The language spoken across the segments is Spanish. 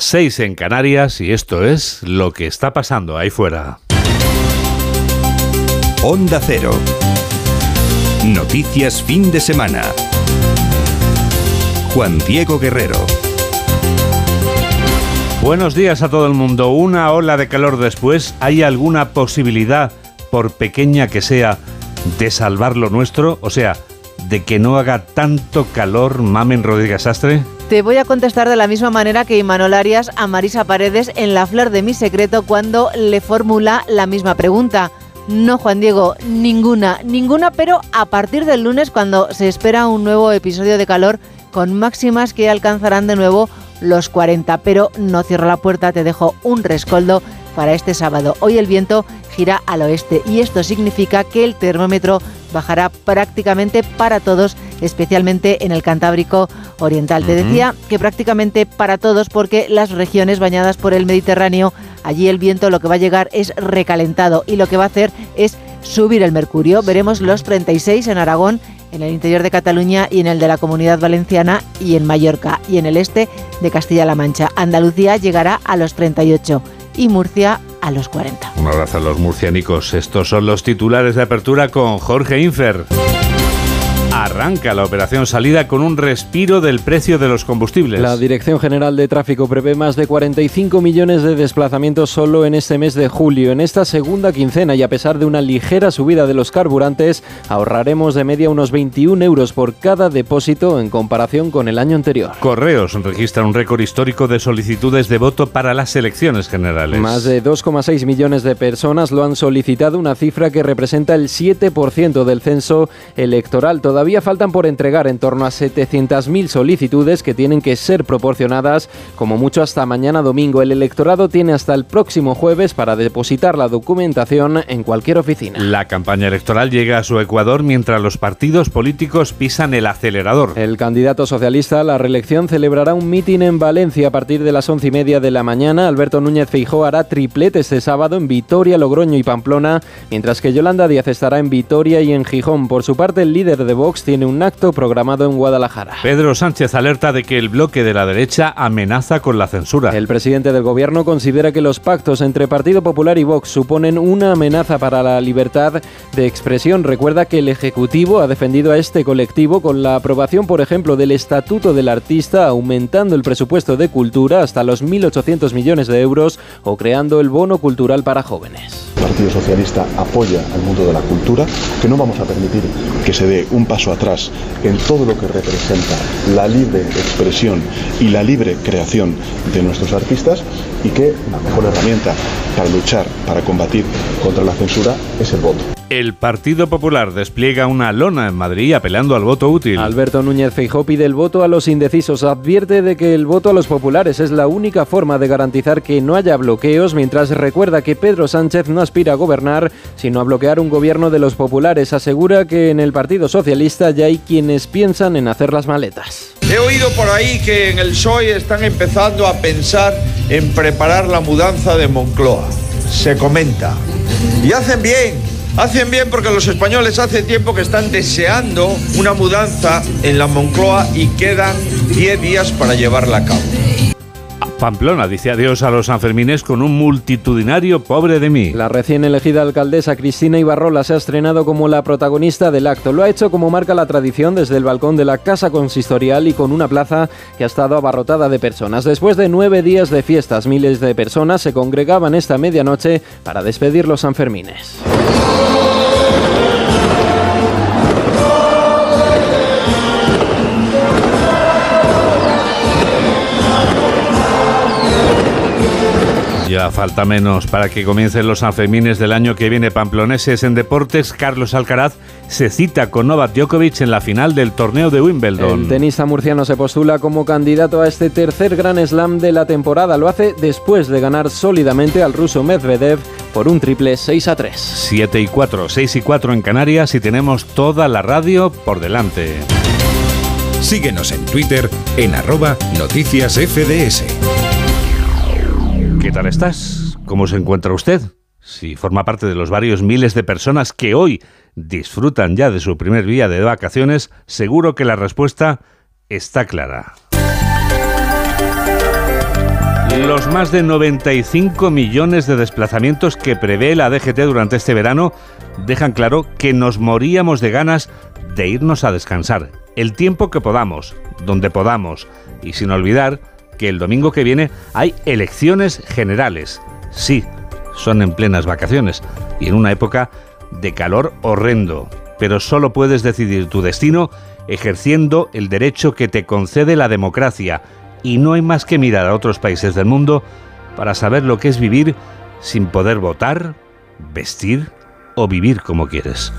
6 en Canarias y esto es lo que está pasando ahí fuera. Onda Cero. Noticias fin de semana. Juan Diego Guerrero. Buenos días a todo el mundo. Una ola de calor después. ¿Hay alguna posibilidad, por pequeña que sea, de salvar lo nuestro? O sea, de que no haga tanto calor, Mamen Rodríguez Astre. Te voy a contestar de la misma manera que Imanol Arias a Marisa Paredes en La Flor de mi Secreto cuando le formula la misma pregunta. No, Juan Diego, ninguna, ninguna, pero a partir del lunes cuando se espera un nuevo episodio de calor con máximas que alcanzarán de nuevo los 40. Pero no cierro la puerta, te dejo un rescoldo para este sábado. Hoy el viento gira al oeste y esto significa que el termómetro bajará prácticamente para todos, especialmente en el Cantábrico Oriental. Te decía que prácticamente para todos porque las regiones bañadas por el Mediterráneo, allí el viento lo que va a llegar es recalentado y lo que va a hacer es subir el mercurio. Veremos los 36 en Aragón, en el interior de Cataluña y en el de la Comunidad Valenciana y en Mallorca y en el este de Castilla-La Mancha. Andalucía llegará a los 38 y Murcia a los 40. Un abrazo a los murcianicos. Estos son los titulares de apertura con Jorge Infer. Arranca la operación salida con un respiro del precio de los combustibles. La Dirección General de Tráfico prevé más de 45 millones de desplazamientos solo en este mes de julio. En esta segunda quincena y a pesar de una ligera subida de los carburantes, ahorraremos de media unos 21 euros por cada depósito en comparación con el año anterior. Correos registra un récord histórico de solicitudes de voto para las elecciones generales. Más de 2,6 millones de personas lo han solicitado, una cifra que representa el 7% del censo electoral. Todavía Todavía faltan por entregar en torno a 700.000 solicitudes que tienen que ser proporcionadas como mucho hasta mañana domingo. El electorado tiene hasta el próximo jueves para depositar la documentación en cualquier oficina. La campaña electoral llega a su Ecuador mientras los partidos políticos pisan el acelerador. El candidato socialista a la reelección celebrará un mitin en Valencia a partir de las once y media de la mañana. Alberto Núñez Feijó hará triplete este sábado en Vitoria, Logroño y Pamplona, mientras que Yolanda Díaz estará en Vitoria y en Gijón. Por su parte, el líder de Vox tiene un acto programado en Guadalajara. Pedro Sánchez alerta de que el bloque de la derecha amenaza con la censura. El presidente del gobierno considera que los pactos entre Partido Popular y Vox suponen una amenaza para la libertad de expresión. Recuerda que el Ejecutivo ha defendido a este colectivo con la aprobación, por ejemplo, del Estatuto del Artista, aumentando el presupuesto de cultura hasta los 1.800 millones de euros o creando el bono cultural para jóvenes. El Partido Socialista apoya al mundo de la cultura, que no vamos a permitir que se dé un paso atrás en todo lo que representa la libre expresión y la libre creación de nuestros artistas y que la mejor herramienta para luchar, para combatir contra la censura es el voto. El Partido Popular despliega una lona en Madrid apelando al voto útil. Alberto Núñez Feijó pide el voto a los indecisos. Advierte de que el voto a los populares es la única forma de garantizar que no haya bloqueos, mientras recuerda que Pedro Sánchez no aspira a gobernar, sino a bloquear un gobierno de los populares. Asegura que en el Partido Socialista ya hay quienes piensan en hacer las maletas. He oído por ahí que en el PSOE están empezando a pensar en preparar la mudanza de Moncloa. Se comenta. Y hacen bien Hacen bien porque los españoles hace tiempo que están deseando una mudanza en la Moncloa y quedan 10 días para llevarla a cabo. Pamplona dice adiós a los Sanfermines con un multitudinario pobre de mí. La recién elegida alcaldesa Cristina Ibarrola se ha estrenado como la protagonista del acto. Lo ha hecho como marca la tradición desde el balcón de la Casa Consistorial y con una plaza que ha estado abarrotada de personas. Después de nueve días de fiestas, miles de personas se congregaban esta medianoche para despedir los Sanfermines. Ya falta menos para que comiencen los Sanfermines del año que viene pamploneses en deportes. Carlos Alcaraz se cita con Novak Djokovic en la final del torneo de Wimbledon. El tenista murciano se postula como candidato a este tercer Gran Slam de la temporada. Lo hace después de ganar sólidamente al ruso Medvedev por un triple 6 a 3. 7 y 4, 6 y 4 en Canarias y tenemos toda la radio por delante. Síguenos en Twitter en arroba noticias FDS. ¿Qué tal estás? ¿Cómo se encuentra usted? Si forma parte de los varios miles de personas que hoy disfrutan ya de su primer día de vacaciones, seguro que la respuesta está clara. Los más de 95 millones de desplazamientos que prevé la DGT durante este verano dejan claro que nos moríamos de ganas de irnos a descansar. El tiempo que podamos, donde podamos. Y sin olvidar que el domingo que viene hay elecciones generales. Sí, son en plenas vacaciones y en una época de calor horrendo. Pero solo puedes decidir tu destino ejerciendo el derecho que te concede la democracia. Y no hay más que mirar a otros países del mundo para saber lo que es vivir sin poder votar, vestir o vivir como quieres.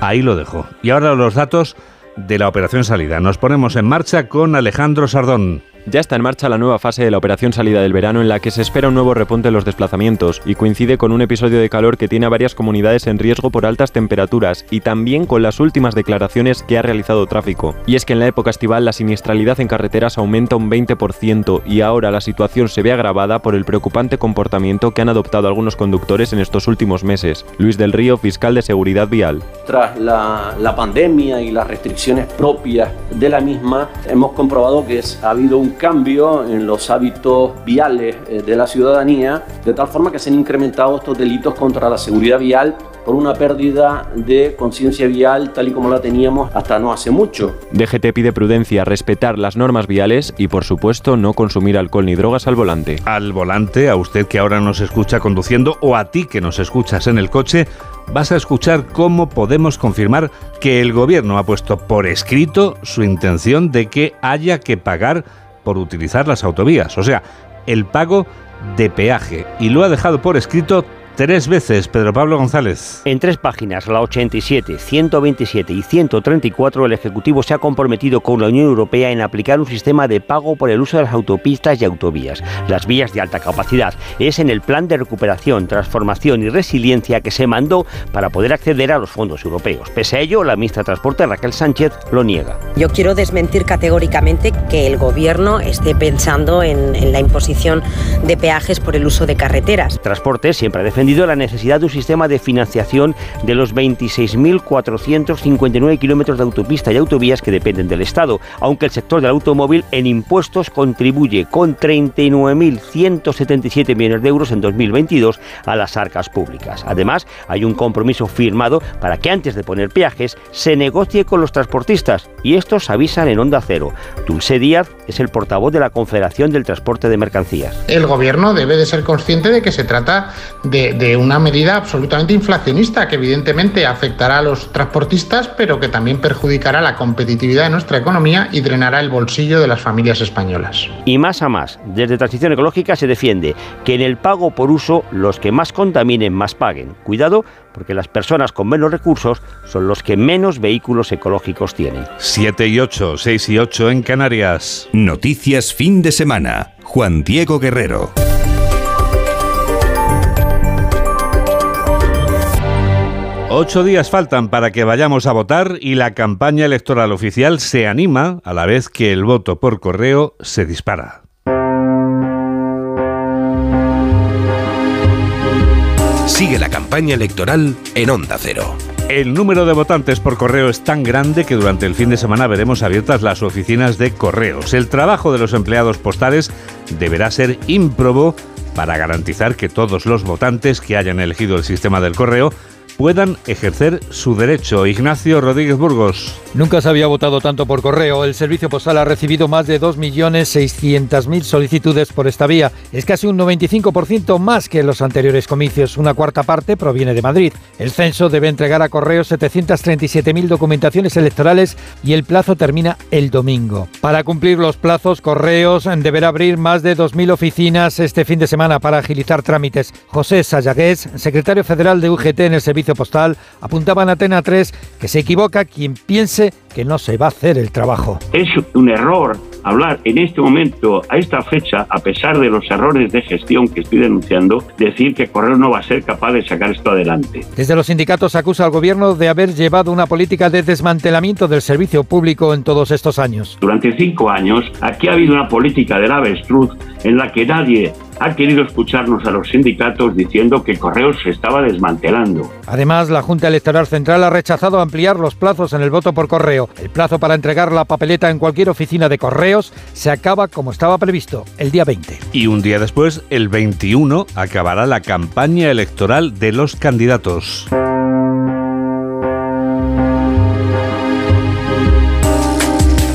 Ahí lo dejo. Y ahora los datos de la operación salida. Nos ponemos en marcha con Alejandro Sardón. Ya está en marcha la nueva fase de la operación salida del verano en la que se espera un nuevo repunte en los desplazamientos y coincide con un episodio de calor que tiene a varias comunidades en riesgo por altas temperaturas y también con las últimas declaraciones que ha realizado tráfico. Y es que en la época estival la siniestralidad en carreteras aumenta un 20% y ahora la situación se ve agravada por el preocupante comportamiento que han adoptado algunos conductores en estos últimos meses. Luis del Río, fiscal de Seguridad Vial. Tras la, pandemia y las restricciones propias de la misma, hemos comprobado que ha habido un cambio en los hábitos viales eh, de la ciudadanía, de tal forma que se han incrementado estos delitos contra la seguridad vial por una pérdida de conciencia vial tal y como la teníamos hasta no hace mucho. DGT pide prudencia, respetar las normas viales y por supuesto no consumir alcohol ni drogas al volante. Al volante, a usted que ahora nos escucha conduciendo o a ti que nos escuchas en el coche, vas a escuchar cómo podemos confirmar que el gobierno ha puesto por escrito su intención de que haya que pagar por utilizar las autovías, o sea, el pago de peaje. Y lo ha dejado por escrito tres veces, Pedro Pablo González. En tres páginas, la 87, 127 y 134, el Ejecutivo se ha comprometido con la Unión Europea en aplicar un sistema de pago por el uso de las autopistas y autovías. Las vías de alta capacidad es en el plan de recuperación, transformación y resiliencia que se mandó para poder acceder a los fondos europeos. Pese a ello, la ministra de Transporte, Raquel Sánchez, lo niega. Yo quiero desmentir categóricamente que el Gobierno esté pensando en, en la imposición de peajes por el uso de carreteras. Transporte siempre ha defendido la necesidad de un sistema de financiación de los 26.459 kilómetros de autopista y autovías que dependen del Estado, aunque el sector del automóvil en impuestos contribuye con 39.177 millones de euros en 2022 a las arcas públicas. Además, hay un compromiso firmado para que antes de poner peajes se negocie con los transportistas y estos avisan en Onda Cero. Dulce Díaz es el portavoz de la Confederación del Transporte de Mercancías. El gobierno debe de ser consciente de que se trata de, de una medida absolutamente inflacionista que evidentemente afectará a los transportistas, pero que también perjudicará la competitividad de nuestra economía y drenará el bolsillo de las familias españolas. Y más a más, desde Transición Ecológica se defiende que en el pago por uso los que más contaminen más paguen. Cuidado, porque las personas con menos recursos son los que menos vehículos ecológicos tienen. 7 y 8, 6 y 8 en Canarias. Noticias fin de semana. Juan Diego Guerrero. Ocho días faltan para que vayamos a votar y la campaña electoral oficial se anima a la vez que el voto por correo se dispara. Sigue la campaña electoral en Onda Cero. El número de votantes por correo es tan grande que durante el fin de semana veremos abiertas las oficinas de correos. El trabajo de los empleados postales deberá ser ímprobo para garantizar que todos los votantes que hayan elegido el sistema del correo puedan ejercer su derecho. Ignacio Rodríguez Burgos. Nunca se había votado tanto por correo. El servicio postal ha recibido más de 2.600.000 solicitudes por esta vía. Es casi un 95% más que en los anteriores comicios. Una cuarta parte proviene de Madrid. El censo debe entregar a correo 737.000 documentaciones electorales y el plazo termina el domingo. Para cumplir los plazos, correos deberá abrir más de 2.000 oficinas este fin de semana para agilizar trámites. José Sayagués, secretario federal de UGT en el servicio postal, apuntaba en Atena 3 que se equivoca quien piense que no se va a hacer el trabajo. Es un error hablar en este momento, a esta fecha, a pesar de los errores de gestión que estoy denunciando, decir que Correo no va a ser capaz de sacar esto adelante. Desde los sindicatos acusa al gobierno de haber llevado una política de desmantelamiento del servicio público en todos estos años. Durante cinco años, aquí ha habido una política del avestruz en la que nadie ha querido escucharnos a los sindicatos diciendo que Correos se estaba desmantelando. Además, la Junta Electoral Central ha rechazado ampliar los plazos en el voto por correo. El plazo para entregar la papeleta en cualquier oficina de correos se acaba como estaba previsto, el día 20. Y un día después, el 21, acabará la campaña electoral de los candidatos.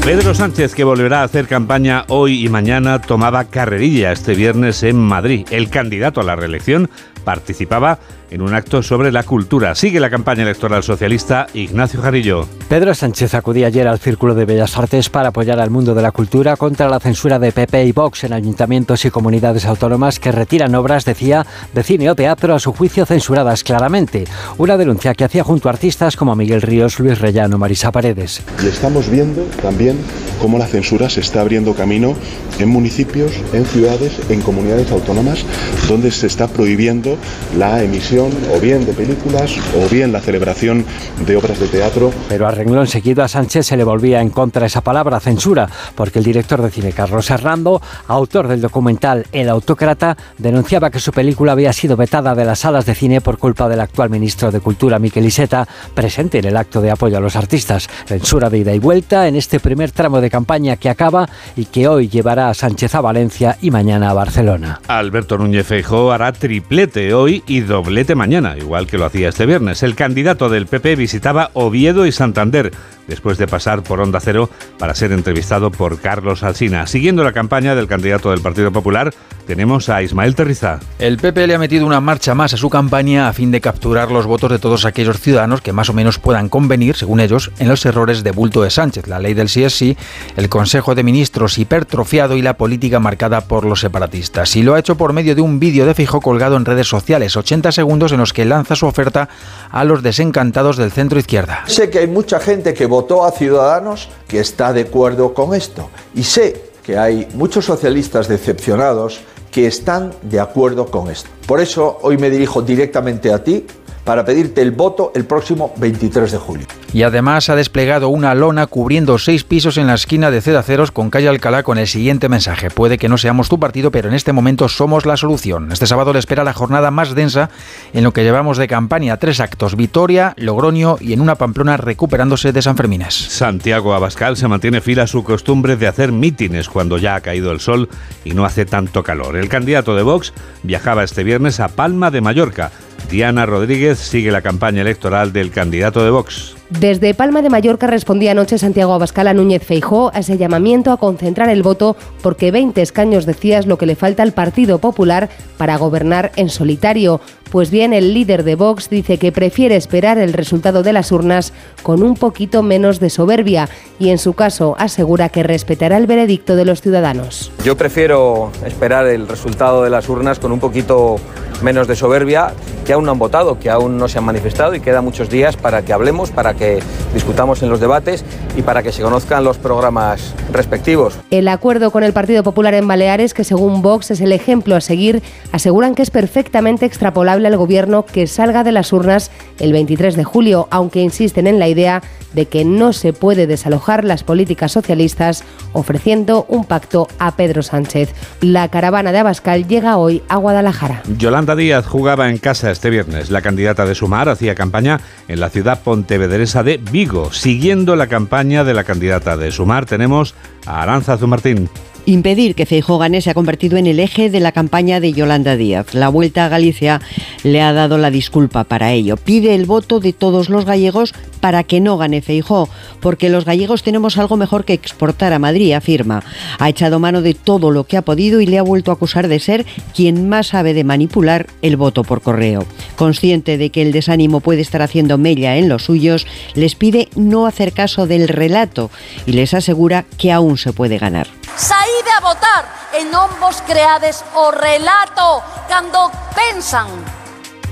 Pedro Sánchez, que volverá a hacer campaña hoy y mañana, tomaba carrerilla este viernes en Madrid. El candidato a la reelección participaba en un acto sobre la cultura. Sigue la campaña electoral socialista Ignacio Jarillo. Pedro Sánchez acudía ayer al Círculo de Bellas Artes para apoyar al mundo de la cultura contra la censura de PP y Vox en ayuntamientos y comunidades autónomas que retiran obras, decía, de cine o teatro a su juicio censuradas claramente. Una denuncia que hacía junto a artistas como Miguel Ríos, Luis Rellano, Marisa Paredes. Y estamos viendo también cómo la censura se está abriendo camino en municipios, en ciudades, en comunidades autónomas, donde se está prohibiendo la emisión o bien de películas o bien la celebración de obras de teatro. Pero a renglón seguido a Sánchez se le volvía en contra esa palabra, censura, porque el director de cine Carlos Hernando, autor del documental El Autócrata, denunciaba que su película había sido vetada de las salas de cine por culpa del actual ministro de Cultura, Miquel Iseta, presente en el acto de apoyo a los artistas. Censura de ida y vuelta en este primer tramo de campaña que acaba y que hoy llevará a Sánchez a Valencia y mañana a Barcelona. Alberto Núñez Feijóo hará triplete hoy y doblete mañana, igual que lo hacía este viernes. El candidato del PP visitaba Oviedo y Santander después de pasar por Onda Cero para ser entrevistado por Carlos Alsina. Siguiendo la campaña del candidato del Partido Popular, tenemos a Ismael Terriza. El PP le ha metido una marcha más a su campaña a fin de capturar los votos de todos aquellos ciudadanos que más o menos puedan convenir, según ellos, en los errores de bulto de Sánchez, la ley del sí es sí, el Consejo de Ministros hipertrofiado y la política marcada por los separatistas. Y lo ha hecho por medio de un vídeo de fijo colgado en redes sociales, 80 segundos en los que lanza su oferta a los desencantados del centro izquierda. Sé que hay mucha gente que votó a Ciudadanos que está de acuerdo con esto. Y sé que hay muchos socialistas decepcionados que están de acuerdo con esto. Por eso hoy me dirijo directamente a ti para pedirte el voto el próximo 23 de julio. Y además ha desplegado una lona cubriendo seis pisos en la esquina de Cedaceros con calle Alcalá con el siguiente mensaje. Puede que no seamos tu partido, pero en este momento somos la solución. Este sábado le espera la jornada más densa en lo que llevamos de campaña. Tres actos, Vitoria, Logroño y en una Pamplona recuperándose de San Fermines. Santiago Abascal se mantiene fiel a su costumbre de hacer mítines cuando ya ha caído el sol y no hace tanto calor. El candidato de Vox viajaba este viernes a Palma de Mallorca Diana Rodríguez sigue la campaña electoral del candidato de Vox. Desde Palma de Mallorca respondía anoche Santiago Abascal a Núñez Feijó a ese llamamiento a concentrar el voto porque 20 escaños decía es lo que le falta al Partido Popular para gobernar en solitario. Pues bien, el líder de Vox dice que prefiere esperar el resultado de las urnas con un poquito menos de soberbia y en su caso asegura que respetará el veredicto de los ciudadanos. Yo prefiero esperar el resultado de las urnas con un poquito menos de soberbia, que aún no han votado, que aún no se han manifestado y queda muchos días para que hablemos, para que discutamos en los debates y para que se conozcan los programas respectivos. El acuerdo con el Partido Popular en Baleares, que según Vox es el ejemplo a seguir, aseguran que es perfectamente extrapolable al gobierno que salga de las urnas el 23 de julio, aunque insisten en la idea de que no se puede desalojar las políticas socialistas ofreciendo un pacto a Pedro Sánchez. La caravana de Abascal llega hoy a Guadalajara. Yolanda Díaz jugaba en casa este viernes. La candidata de Sumar hacía campaña en la ciudad pontevedresa de Vigo. Siguiendo la campaña de la candidata de Sumar tenemos Aranza Zumartín. Impedir que Feijóo gane se ha convertido en el eje de la campaña de Yolanda Díaz. La Vuelta a Galicia le ha dado la disculpa para ello. Pide el voto de todos los gallegos para que no gane Feijóo, porque los gallegos tenemos algo mejor que exportar a Madrid, afirma. Ha echado mano de todo lo que ha podido y le ha vuelto a acusar de ser quien más sabe de manipular el voto por correo. Consciente de que el desánimo puede estar haciendo mella en los suyos, les pide no hacer caso del relato y les asegura que aún se puede ganar. Saíde a votar e non vos creades o relato cando pensan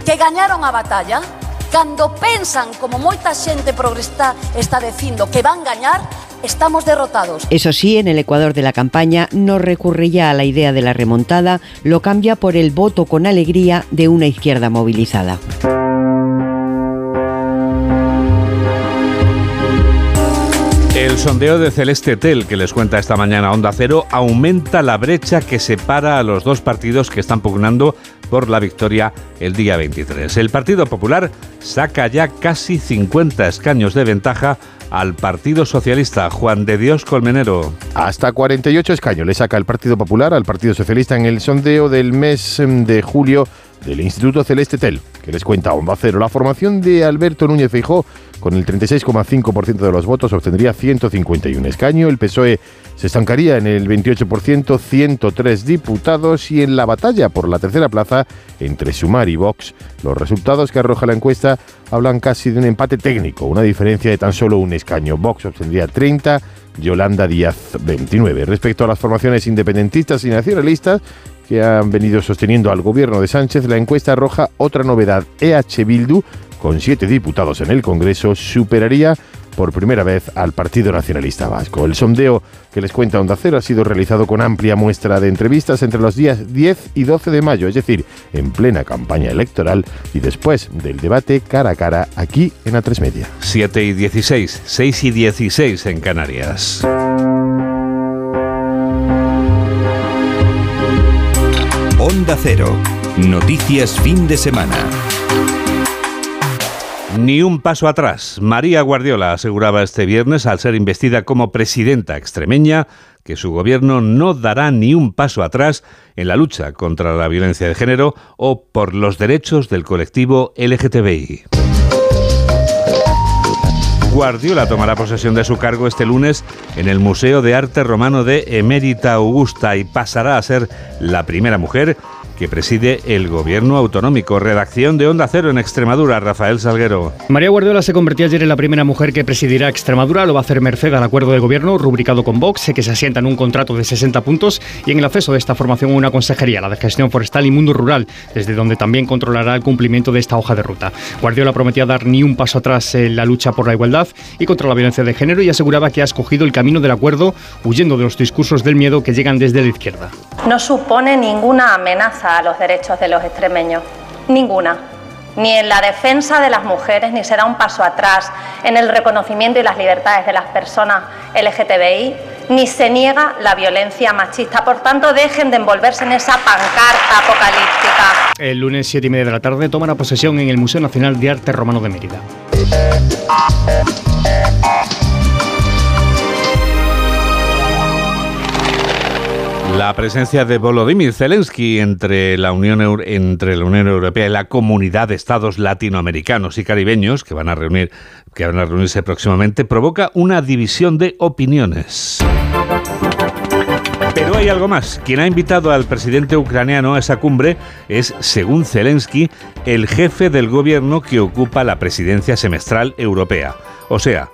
que gañaron a batalla, cando pensan, como moita xente progresista está dicindo, que van gañar, estamos derrotados. Eso sí, en el Ecuador de la campaña no recurre ya a la idea de la remontada, lo cambia por el voto con alegría de una izquierda movilizada. El sondeo de Celeste Tel que les cuenta esta mañana Onda Cero aumenta la brecha que separa a los dos partidos que están pugnando por la victoria el día 23. El Partido Popular saca ya casi 50 escaños de ventaja al Partido Socialista. Juan de Dios Colmenero. Hasta 48 escaños le saca el Partido Popular al Partido Socialista en el sondeo del mes em, de julio del Instituto Celeste Tel, que les cuenta Onda Cero. La formación de Alberto Núñez Feijó, con el 36,5% de los votos, obtendría 151 escaños. El PSOE se estancaría en el 28%, 103 diputados. Y en la batalla por la tercera plaza, entre Sumar y Vox, los resultados que arroja la encuesta hablan casi de un empate técnico, una diferencia de tan solo un escaño. Vox obtendría 30, Yolanda Díaz 29. Respecto a las formaciones independentistas y nacionalistas, que han venido sosteniendo al gobierno de Sánchez, la encuesta arroja otra novedad. EH Bildu, con siete diputados en el Congreso, superaría por primera vez al Partido Nacionalista Vasco. El sondeo que les cuenta Onda Cero ha sido realizado con amplia muestra de entrevistas entre los días 10 y 12 de mayo, es decir, en plena campaña electoral y después del debate cara a cara aquí en A3 Media. 7 y 16, 6 y 16 en Canarias. Noticias fin de semana. Ni un paso atrás. María Guardiola aseguraba este viernes, al ser investida como presidenta extremeña, que su gobierno no dará ni un paso atrás en la lucha contra la violencia de género o por los derechos del colectivo LGTBI. Guardiola tomará posesión de su cargo este lunes en el Museo de Arte Romano de Emérita Augusta y pasará a ser la primera mujer que preside el gobierno autonómico. Redacción de Onda Cero en Extremadura, Rafael Salguero. María Guardiola se convirtió ayer en la primera mujer que presidirá Extremadura. Lo va a hacer merced al acuerdo de gobierno rubricado con Vox, que se asienta en un contrato de 60 puntos y en el acceso de esta formación una consejería, la de gestión forestal y mundo rural, desde donde también controlará el cumplimiento de esta hoja de ruta. Guardiola prometía dar ni un paso atrás en la lucha por la igualdad y contra la violencia de género y aseguraba que ha escogido el camino del acuerdo, huyendo de los discursos del miedo que llegan desde la izquierda. No supone ninguna amenaza a los derechos de los extremeños, ninguna. Ni en la defensa de las mujeres, ni será un paso atrás en el reconocimiento y las libertades de las personas LGTBI, ni se niega la violencia machista. Por tanto, dejen de envolverse en esa pancarta apocalíptica. El lunes 7 y media de la tarde tomará posesión en el Museo Nacional de Arte Romano de Mérida. La presencia de Volodymyr Zelensky entre la, Unión, Europea y la comunidad de estados latinoamericanos y caribeños que van a que van a reunirse próximamente provoca una división de opiniones. Pero hay algo más. Quien ha invitado al presidente ucraniano a esa cumbre es, según Zelensky, el jefe del gobierno que ocupa la presidencia semestral europea. O sea,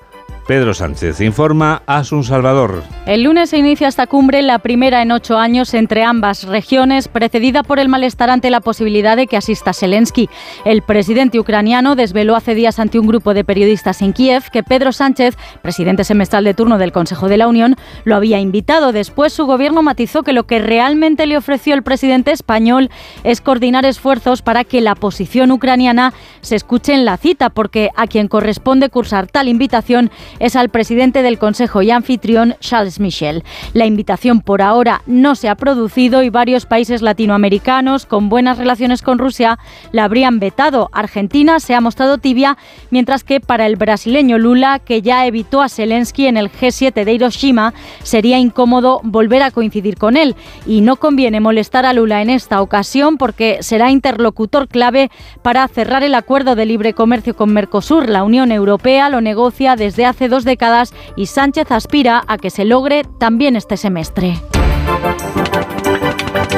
Pedro Sánchez informa a Sun Salvador. El lunes se inicia esta cumbre, la primera en ocho años entre ambas regiones, precedida por el malestar ante la posibilidad de que asista Zelensky. El presidente ucraniano desveló hace días ante un grupo de periodistas en Kiev que Pedro Sánchez, presidente semestral de turno del Consejo de la Unión, lo había invitado. Después su gobierno matizó que lo que realmente le ofreció el presidente español es coordinar esfuerzos para que la posición ucraniana se escuche en la cita, porque a quien corresponde cursar tal invitación es al presidente del Consejo y anfitrión Charles Michel. La invitación por ahora no se ha producido y varios países latinoamericanos con buenas relaciones con Rusia la habrían vetado. Argentina se ha mostrado tibia, mientras que para el brasileño Lula, que ya evitó a Zelensky en el G7 de Hiroshima, sería incómodo volver a coincidir con él. Y no conviene molestar a Lula en esta ocasión porque será interlocutor clave para cerrar el acuerdo de libre comercio con Mercosur. La Unión Europea lo negocia desde hace dos décadas y Sánchez aspira a que se logre también este semestre.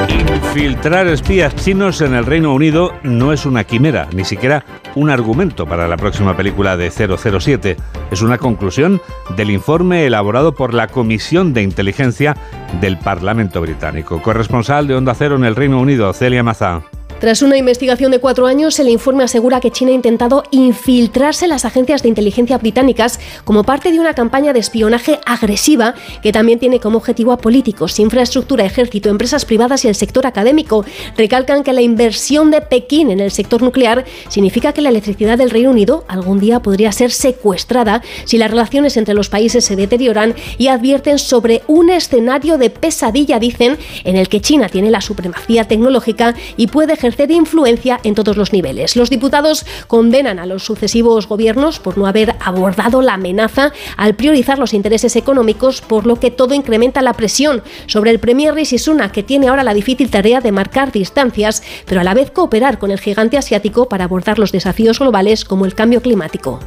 Infiltrar espías chinos en el Reino Unido no es una quimera, ni siquiera un argumento para la próxima película de 007. Es una conclusión del informe elaborado por la Comisión de Inteligencia del Parlamento Británico. Corresponsal de Onda Cero en el Reino Unido, Celia Mazá. Tras una investigación de cuatro años, el informe asegura que China ha intentado infiltrarse en las agencias de inteligencia británicas como parte de una campaña de espionaje agresiva que también tiene como objetivo a políticos, infraestructura, ejército, empresas privadas y el sector académico. Recalcan que la inversión de Pekín en el sector nuclear significa que la electricidad del Reino Unido algún día podría ser secuestrada si las relaciones entre los países se deterioran y advierten sobre un escenario de pesadilla, dicen, en el que China tiene la supremacía tecnológica y puede ejercer de influencia en todos los niveles. Los diputados condenan a los sucesivos gobiernos por no haber abordado la amenaza al priorizar los intereses económicos, por lo que todo incrementa la presión sobre el Premier Rishi Sunak, que tiene ahora la difícil tarea de marcar distancias, pero a la vez cooperar con el gigante asiático para abordar los desafíos globales como el cambio climático.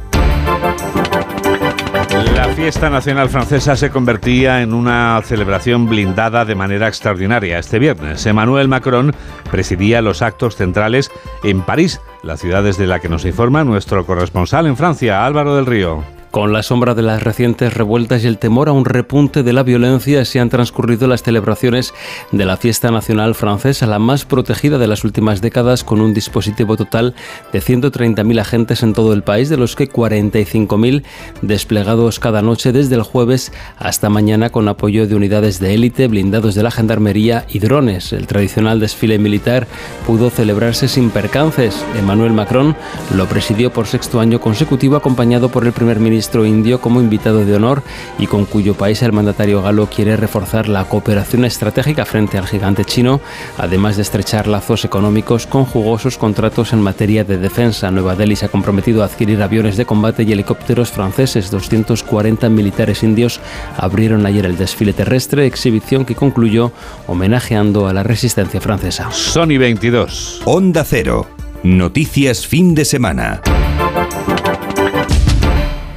La fiesta nacional francesa se convertía en una celebración blindada de manera extraordinaria. Este viernes, Emmanuel Macron presidía los actos centrales en París, la ciudad desde la que nos informa nuestro corresponsal en Francia, Álvaro del Río. Con la sombra de las recientes revueltas y el temor a un repunte de la violencia, se han transcurrido las celebraciones de la fiesta nacional francesa, la más protegida de las últimas décadas, con un dispositivo total de 130.000 agentes en todo el país, de los que 45.000 desplegados cada noche desde el jueves hasta mañana, con apoyo de unidades de élite, blindados de la gendarmería y drones. El tradicional desfile militar pudo celebrarse sin percances. Emmanuel Macron lo presidió por sexto año consecutivo, acompañado por el primer ministro indio como invitado de honor y con cuyo país el mandatario galo quiere reforzar la cooperación estratégica frente al gigante chino, además de estrechar lazos económicos con jugosos contratos en materia de defensa. Nueva Delhi se ha comprometido a adquirir aviones de combate y helicópteros franceses. 240 militares indios abrieron ayer el desfile terrestre, exhibición que concluyó homenajeando a la resistencia francesa. Sony 22. Onda Cero. Noticias fin de semana.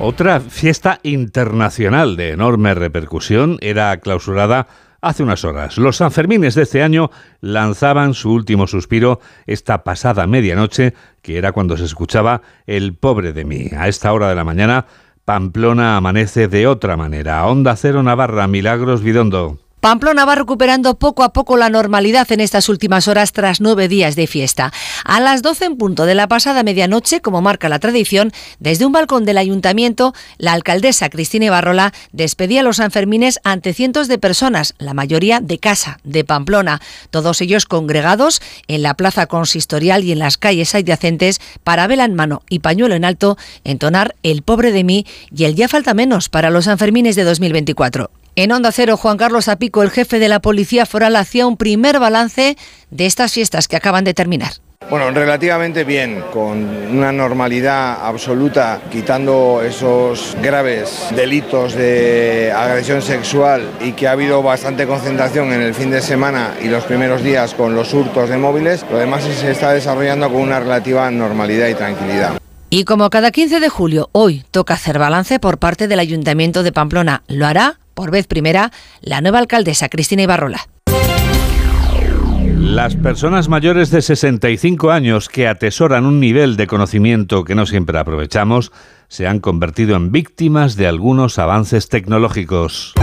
Otra fiesta internacional de enorme repercusión era clausurada hace unas horas. Los Sanfermines de este año lanzaban su último suspiro esta pasada medianoche, que era cuando se escuchaba El pobre de mí. A esta hora de la mañana, Pamplona amanece de otra manera. Onda Cero Navarra, Milagros Vidondo. Pamplona va recuperando poco a poco la normalidad en estas últimas horas tras nueve días de fiesta. A las 12 en punto de la pasada medianoche, como marca la tradición, desde un balcón del ayuntamiento, la alcaldesa Cristina Ibarrola despedía a los Sanfermines ante cientos de personas, la mayoría de casa, de Pamplona, todos ellos congregados en la plaza consistorial y en las calles adyacentes para vela en mano y pañuelo en alto entonar El pobre de mí y el Ya falta menos para los Sanfermines de 2024. En Onda Cero, Juan Carlos Apico, el jefe de la Policía Foral, hacía un primer balance de estas fiestas que acaban de terminar. Bueno, relativamente bien, con una normalidad absoluta, quitando esos graves delitos de agresión sexual y que ha habido bastante concentración en el fin de semana y los primeros días con los hurtos de móviles, lo demás se está desarrollando con una relativa normalidad y tranquilidad. Y como cada 15 de julio, hoy toca hacer balance por parte del Ayuntamiento de Pamplona. Lo hará por vez primera, la nueva alcaldesa Cristina Ibarrola. Las personas mayores de 65 años que atesoran un nivel de conocimiento que no siempre aprovechamos se han convertido en víctimas de algunos avances tecnológicos.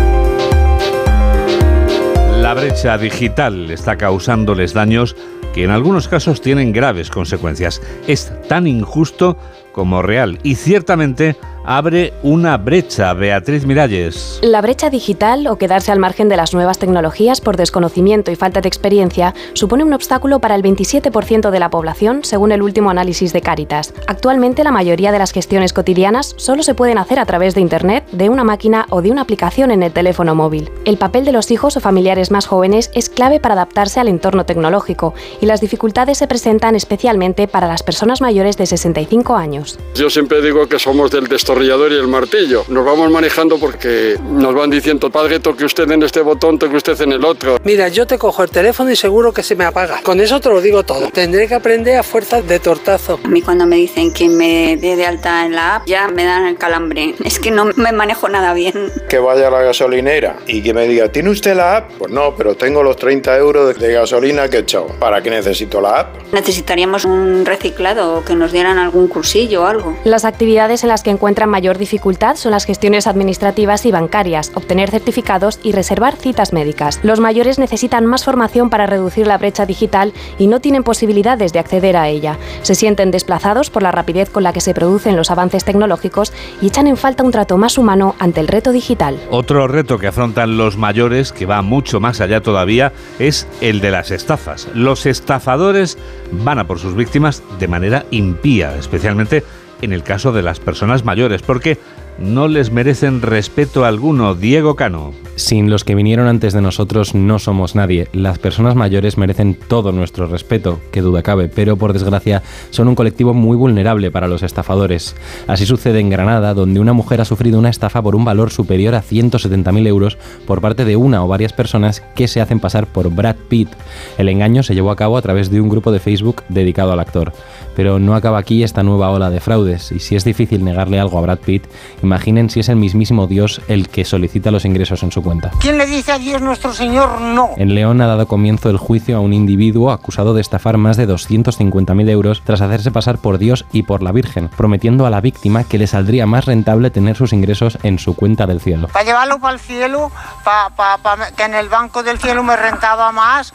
La brecha digital está causándoles daños que en algunos casos tienen graves consecuencias. Es tan injusto como real y ciertamente abre una brecha, Beatriz Miralles. La brecha digital o quedarse al margen de las nuevas tecnologías por desconocimiento y falta de experiencia supone un obstáculo para el 27% de la población, según el último análisis de Caritas. Actualmente la mayoría de las gestiones cotidianas solo se pueden hacer a través de Internet, de una máquina o de una aplicación en el teléfono móvil. El papel de los hijos o familiares más jóvenes es clave para adaptarse al entorno tecnológico y las dificultades se presentan especialmente para las personas mayores de 65 años. Yo siempre digo que somos del destornillador y el martillo. Nos vamos manejando porque nos van diciendo, padre, toque usted en este botón, toque usted en el otro. Mira, yo te cojo el teléfono y seguro que se me apaga. Con eso te lo digo todo. Tendré que aprender a fuerzas de tortazo. A mí cuando me dicen que me dé de alta en la app, ya me dan el calambre. Es que no me manejo nada bien. Que vaya a la gasolinera y que me diga, ¿tiene usted la app? Pues no, pero tengo los 30 euros de gasolina que he echado. ¿Para qué necesito la app? Necesitaríamos un reciclado o que nos dieran algún cursillo o algo. Las actividades en las que encuentran mayor dificultad son las gestiones administrativas y bancarias, obtener certificados y reservar citas médicas. Los mayores necesitan más formación para reducir la brecha digital y no tienen posibilidades de acceder a ella. Se sienten desplazados por la rapidez con la que se producen los avances tecnológicos y echan en falta un trato más humano ante el reto digital. Otro reto que afrontan los mayores, que va mucho más allá todavía, es el de las estafas. Los estafadores van a por sus víctimas de manera impía, especialmente en el caso de las personas mayores, porque no les merecen respeto alguno. Diego Cano. Sin los que vinieron antes de nosotros no somos nadie. Las personas mayores merecen todo nuestro respeto, que duda cabe, pero por desgracia son un colectivo muy vulnerable para los estafadores. Así sucede en Granada, donde una mujer ha sufrido una estafa por un valor superior a 170.000 euros por parte de una o varias personas que se hacen pasar por Brad Pitt. El engaño se llevó a cabo a través de un grupo de Facebook dedicado al actor. Pero no acaba aquí esta nueva ola de fraudes, y si es difícil negarle algo a Brad Pitt, imaginen si es el mismísimo Dios el que solicita los ingresos en su cuenta. ¿Quién le dice a Dios nuestro Señor no? En León ha dado comienzo el juicio a un individuo acusado de estafar más de 250.000 euros tras hacerse pasar por Dios y por la Virgen, prometiendo a la víctima que le saldría más rentable tener sus ingresos en su cuenta del cielo. Para llevarlo para el cielo, para que en el banco del cielo me rentaba más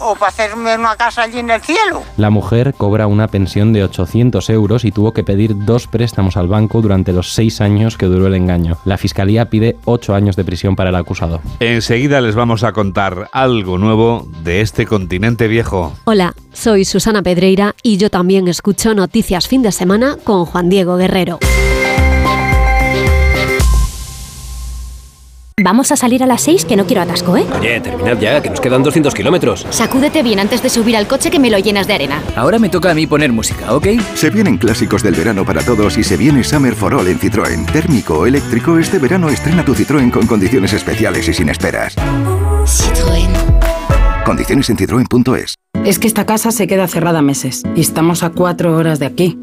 o para hacerme una casa allí en el cielo. La mujer cobra una pensión de 800 euros y tuvo que pedir dos préstamos al banco durante los seis años que duró el engaño. La fiscalía pide ocho años de prisión para el acusado. Enseguida les vamos a contar algo nuevo de este continente viejo. Hola, soy Susana Pedreira y yo también escucho Noticias Fin de Semana con Juan Diego Guerrero. Vamos a salir a las 6 que no quiero atasco, ¿eh? Oye, terminad ya, que nos quedan 200 kilómetros. Sacúdete bien antes de subir al coche que me lo llenas de arena. Ahora me toca a mí poner música, ¿ok? Se vienen clásicos del verano para todos y se viene Summer for All en Citroën. Térmico o eléctrico, este verano estrena tu Citroën con condiciones especiales y sin esperas. Citroën. Condiciones en citroen.es. Es que esta casa se queda cerrada meses y estamos a cuatro horas de aquí.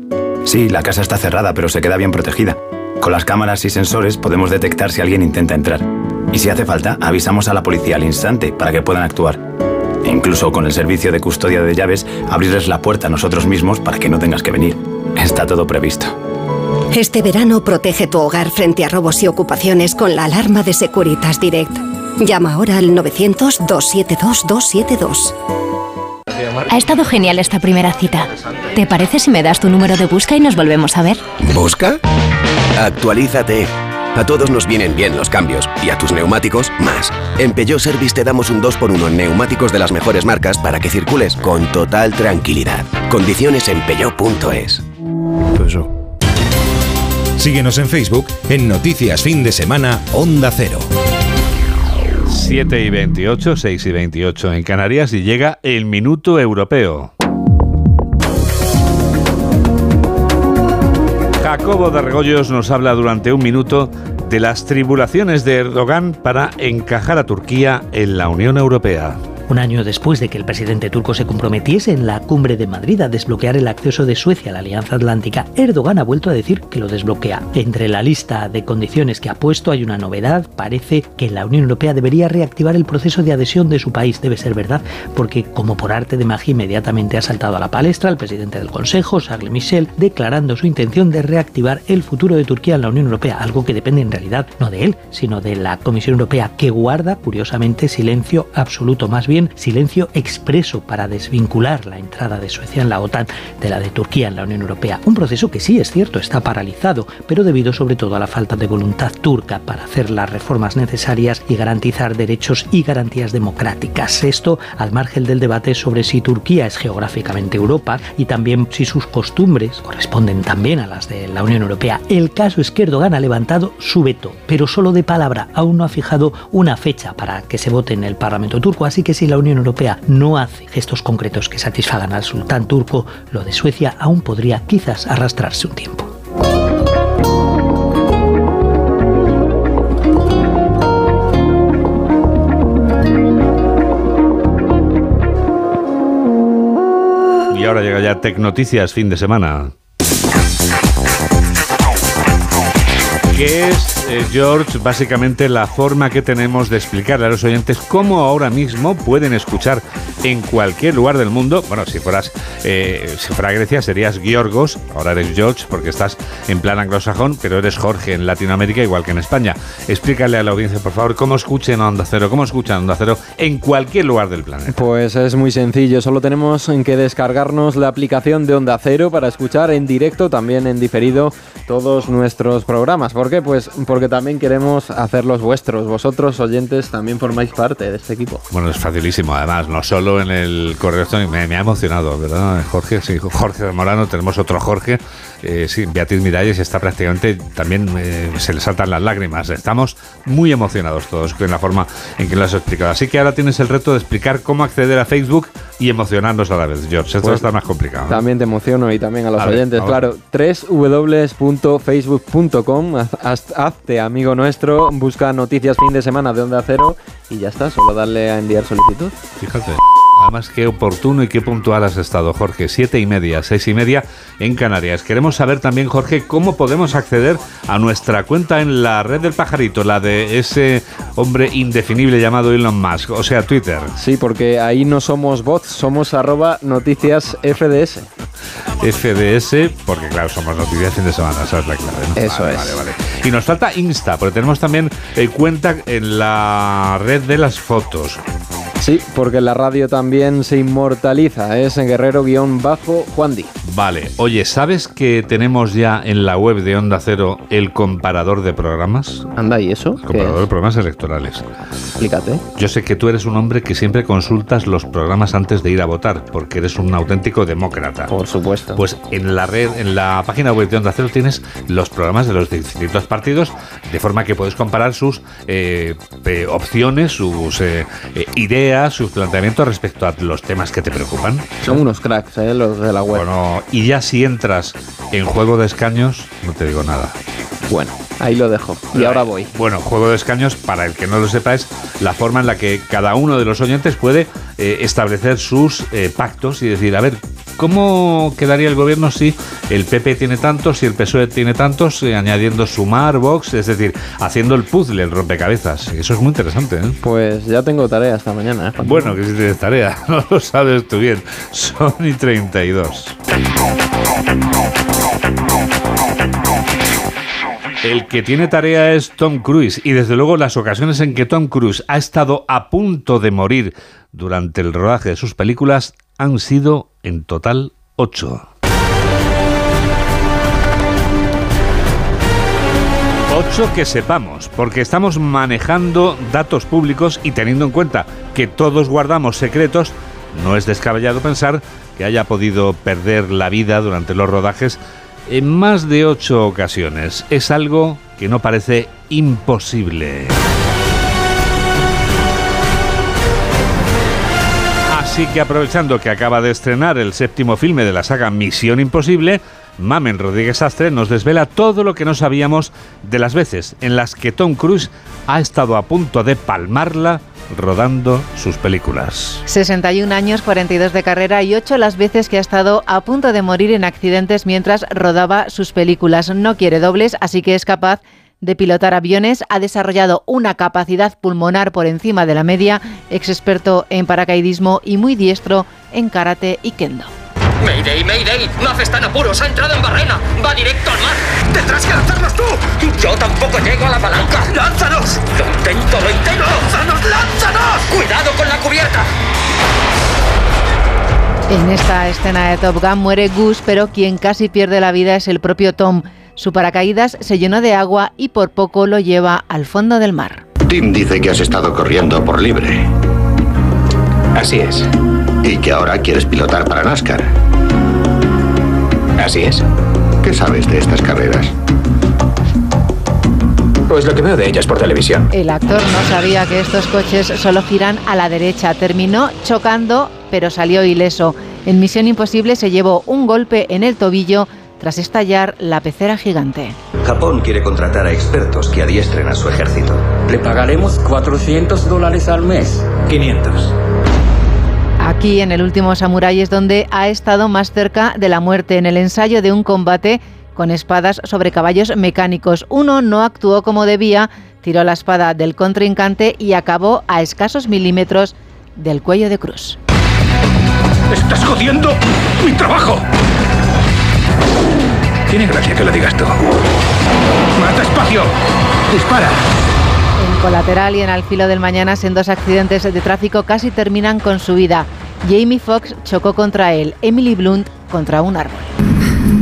Sí, la casa está cerrada, pero se queda bien protegida. Con las cámaras y sensores podemos detectar si alguien intenta entrar. Y si hace falta, avisamos a la policía al instante para que puedan actuar. E incluso con el servicio de custodia de llaves, abrirles la puerta a nosotros mismos para que no tengas que venir. Está todo previsto. Este verano protege tu hogar frente a robos y ocupaciones con la alarma de Securitas Direct. Llama ahora al 900-272-272. Ha estado genial esta primera cita. ¿Te parece si me das tu número de busca y nos volvemos a ver? ¿Busca? Actualízate. A todos nos vienen bien los cambios y a tus neumáticos más. En Peugeot Service te damos un 2x1 en neumáticos de las mejores marcas para que circules con total tranquilidad. Condiciones en peugeot.es. Síguenos en Facebook en Noticias Fin de Semana Onda Cero. 7 y 28, 6 y 28 en Canarias y llega el minuto europeo. Jacobo de Regoyos nos habla durante un minuto de las tribulaciones de Erdogan para encajar a Turquía en la Unión Europea. Un año después de que el presidente turco se comprometiese en la cumbre de Madrid a desbloquear el acceso de Suecia a la Alianza Atlántica, Erdogan ha vuelto a decir que lo desbloquea. Entre la lista de condiciones que ha puesto hay una novedad. Parece que la Unión Europea debería reactivar el proceso de adhesión de su país. Debe ser verdad, porque como por arte de magia inmediatamente ha saltado a la palestra el presidente del Consejo, Charles Michel, declarando su intención de reactivar el futuro de Turquía en la Unión Europea, algo que depende en realidad no de él, sino de la Comisión Europea, que guarda, curiosamente, silencio absoluto, más bien silencio expreso para desvincular la entrada de Suecia en la OTAN de la de Turquía en la Unión Europea. Un proceso que sí es cierto, está paralizado, pero debido sobre todo a la falta de voluntad turca para hacer las reformas necesarias y garantizar derechos y garantías democráticas. Esto al margen del debate sobre si Turquía es geográficamente Europa y también si sus costumbres corresponden también a las de la Unión Europea. El caso es que Erdogan ha levantado su veto, pero solo de palabra, aún no ha fijado una fecha para que se vote en el Parlamento turco, así que si la Unión Europea no hace gestos concretos que satisfagan al sultán turco, lo de Suecia aún podría quizás arrastrarse un tiempo. Y ahora llega ya Tecnoticias fin de semana. que es, eh, George, básicamente la forma que tenemos de explicarle a los oyentes cómo ahora mismo pueden escuchar en cualquier lugar del mundo. Bueno, si fueras, eh, si fuera Grecia serías Giorgos, ahora eres George porque estás en plan anglosajón, pero eres Jorge en Latinoamérica igual que en España. Explícale a la audiencia, por favor, cómo escuchen Onda Cero, cómo escuchan Onda Cero en cualquier lugar del planeta. Pues es muy sencillo, solo tenemos que descargarnos la aplicación de Onda Cero para escuchar en directo, también en diferido, todos nuestros programas. ¿Por qué? Pues porque también queremos hacerlos vuestros. Vosotros, oyentes, también formáis parte de este equipo. Bueno, es facilísimo, además, no solo en el correo, me, me ha emocionado, ¿verdad? Jorge, sí, Jorge Morano, tenemos otro Jorge, eh, sí, Beatriz Miralles está prácticamente, también eh, se le saltan las lágrimas. Estamos muy emocionados todos con la forma en que lo has explicado. Así que ahora tienes el reto de explicar cómo acceder a Facebook y emocionarnos a la vez, George. Esto Pues, está más complicado. También te emociono y también a los A oyentes, ver. claro. www.facebook.com, haz- haz- hazte amigo nuestro, busca noticias fin de semana de Onda Cero y ya está, solo darle a enviar solicitud. Fíjate. Además, qué oportuno y qué puntual has estado, Jorge. Siete y media, seis y media en Canarias. Queremos saber también, Jorge, cómo podemos acceder a nuestra cuenta en la red del pajarito, la de ese hombre indefinible llamado Elon Musk, o sea, Twitter. Sí, porque ahí no somos bots, somos arroba noticias FDS. FDS, porque claro, somos noticias fin de semana, esa es la clave. ¿no? Eso Vale, es. Vale, vale. Y nos falta Insta, porque tenemos también eh, cuenta en la red de las fotos. Sí, porque la radio también se inmortaliza, es en guerrero-juan Di. Vale, oye, ¿sabes que tenemos ya en la web de Onda Cero el comparador de programas? Anda, ¿y eso? El comparador de programas electorales. Explícate. Yo sé que tú eres un hombre que siempre consultas los programas antes de ir a votar, porque eres un auténtico demócrata. Por supuesto. Pues en la red, en la página web de Onda Cero tienes los programas de los distintos partidos, de forma que puedes comparar sus eh, eh, opciones, sus eh, eh, ideas, sus planteamientos respecto a los temas que te preocupan. Son unos cracks, ¿eh? los de la web. Bueno, y ya si entras en juego de escaños, no te digo nada. Bueno, ahí lo dejo. Y ahora voy. Bueno, juego de escaños, para el que no lo sepa, es la forma en la que cada uno de los oyentes puede eh, establecer sus eh, pactos y decir, a ver, ¿cómo quedaría el gobierno si el PP tiene tantos, si el PSOE tiene tantos, eh, añadiendo sumar, Vox, es decir, haciendo el puzzle, el rompecabezas? Eso es muy interesante, ¿eh? Pues ya tengo tarea esta mañana. ¿eh? Bueno, que si tienes tarea, no lo sabes tú bien. Son y 32. El que tiene tarea es Tom Cruise y desde luego las ocasiones en que Tom Cruise ha estado a punto de morir durante el rodaje de sus películas han sido en total ocho. Ocho que sepamos, porque estamos manejando datos públicos y teniendo en cuenta que todos guardamos secretos, no es descabellado pensar que haya podido perder la vida durante los rodajes en más de ocho ocasiones. Es algo que no parece imposible. Así que aprovechando que acaba de estrenar el séptimo filme de la saga Misión Imposible, Mamen Rodríguez Astre nos desvela todo lo que no sabíamos de las veces en las que Tom Cruise ha estado a punto de palmarla rodando sus películas. 61 años, 42 de carrera y 8 las veces que ha estado a punto de morir en accidentes mientras rodaba sus películas. No quiere dobles, así que es capaz de pilotar aviones, ha desarrollado una capacidad pulmonar por encima de la media, ex experto en paracaidismo y muy diestro en karate y kendo. Mayday, Mayday, no haces tan apuros, ha entrado en barrena, va directo al mar. Tendrás que lanzarnos tú. Yo tampoco llego a la palanca. ¡Lánzanos! Lo intento, lo intento. ¡Lánzanos, lánzanos! ¡Cuidado con la cubierta! En esta escena de Top Gun muere Gus, pero quien casi pierde la vida es el propio Tom. Su paracaídas se llenó de agua y por poco lo lleva al fondo del mar. Tim dice que has estado corriendo por libre. Así es. Y que ahora quieres pilotar para NASCAR. Así es. ¿Qué sabes de estas carreras? Pues lo que veo de ellas por televisión. El actor no sabía que estos coches solo giran a la derecha. Terminó chocando, pero salió ileso. En Misión Imposible se llevó un golpe en el tobillo tras estallar la pecera gigante. Japón quiere contratar a expertos que adiestren a su ejército. Le pagaremos 400 dólares al mes. 500. Aquí en el último Samurai es donde ha estado más cerca de la muerte en el ensayo de un combate con espadas sobre caballos mecánicos. Uno no actuó como debía, tiró la espada del contrincante y acabó a escasos milímetros del cuello de Cruz. ¡Estás jodiendo mi trabajo! Tiene gracia que lo digas tú. ¡Más despacio! ¡Dispara! En colateral y en al filo del mañana, en dos accidentes de tráfico casi terminan con su vida. Jamie Foxx chocó contra él, Emily Blunt contra un árbol.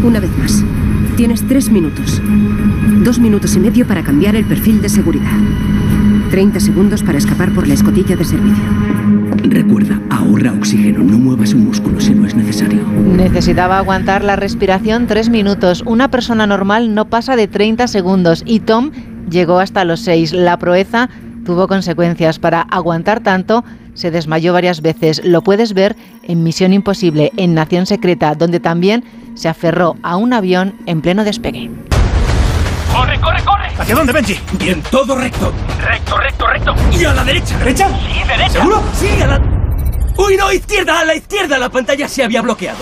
Una vez más, tienes tres minutos. Dos minutos y medio para cambiar el perfil de seguridad. 30 segundos para escapar por la escotilla de servicio. Recuerda, ahorra oxígeno, no muevas un músculo si no es necesario. Necesitaba aguantar la respiración tres minutos. Una persona normal no pasa de 30 segundos y Tom llegó hasta los seis. La proeza tuvo consecuencias. Para aguantar tanto, se desmayó varias veces. Lo puedes ver en Misión Imposible, en Nación Secreta, donde también se aferró a un avión en pleno despegue. ¡Corre, corre, corre! ¿Hacia dónde, Benji? Bien, todo recto. Recto, recto, recto. ¿Y a la derecha? ¿Derecha? Sí, derecha. ¿Seguro? Sí, a la... ¡Uy, no! ¡Izquierda! ¡A la izquierda! La pantalla se había bloqueado.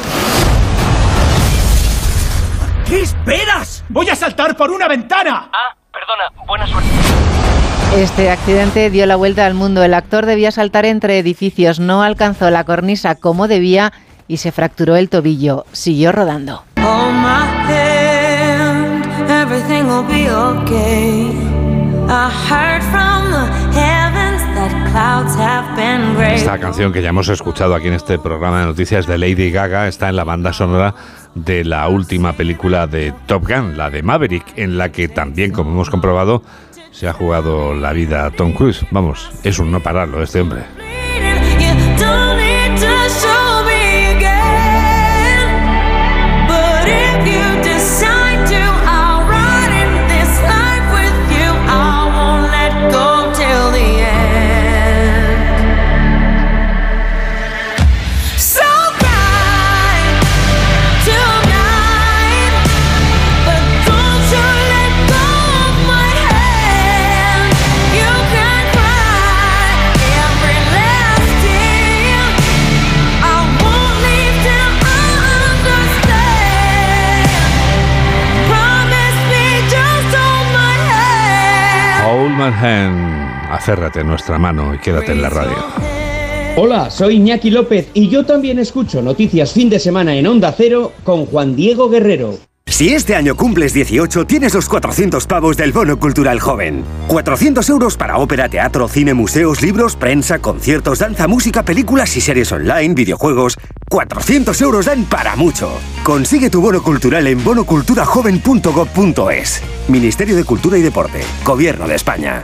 ¿Qué esperas? ¡Voy a saltar por una ventana! Ah, perdona. Buena suerte. Este accidente dio la vuelta al mundo. El actor debía saltar entre edificios, no alcanzó la cornisa como debía y se fracturó el tobillo. Siguió rodando. Esta canción que ya hemos escuchado aquí en este programa de noticias de Lady Gaga está en la banda sonora de la última película de Top Gun, la de Maverick, en la que también, como hemos comprobado, se ha jugado la vida a Tom Cruise. Vamos, es un no pararlo este hombre. Hand. Hold my hand, aférrate a nuestra mano y quédate en la radio. Hola, soy Iñaki López y yo también escucho Noticias Fin de Semana en Onda Cero con Juan Diego Guerrero. Si este año cumples 18, tienes los 400 pavos del Bono Cultural Joven. 400 euros para ópera, teatro, cine, museos, libros, prensa, conciertos, danza, música, películas y series online, videojuegos. 400 euros dan para mucho. Consigue tu bono cultural en bonoculturajoven.gov.es. Ministerio de Cultura y Deporte. Gobierno de España.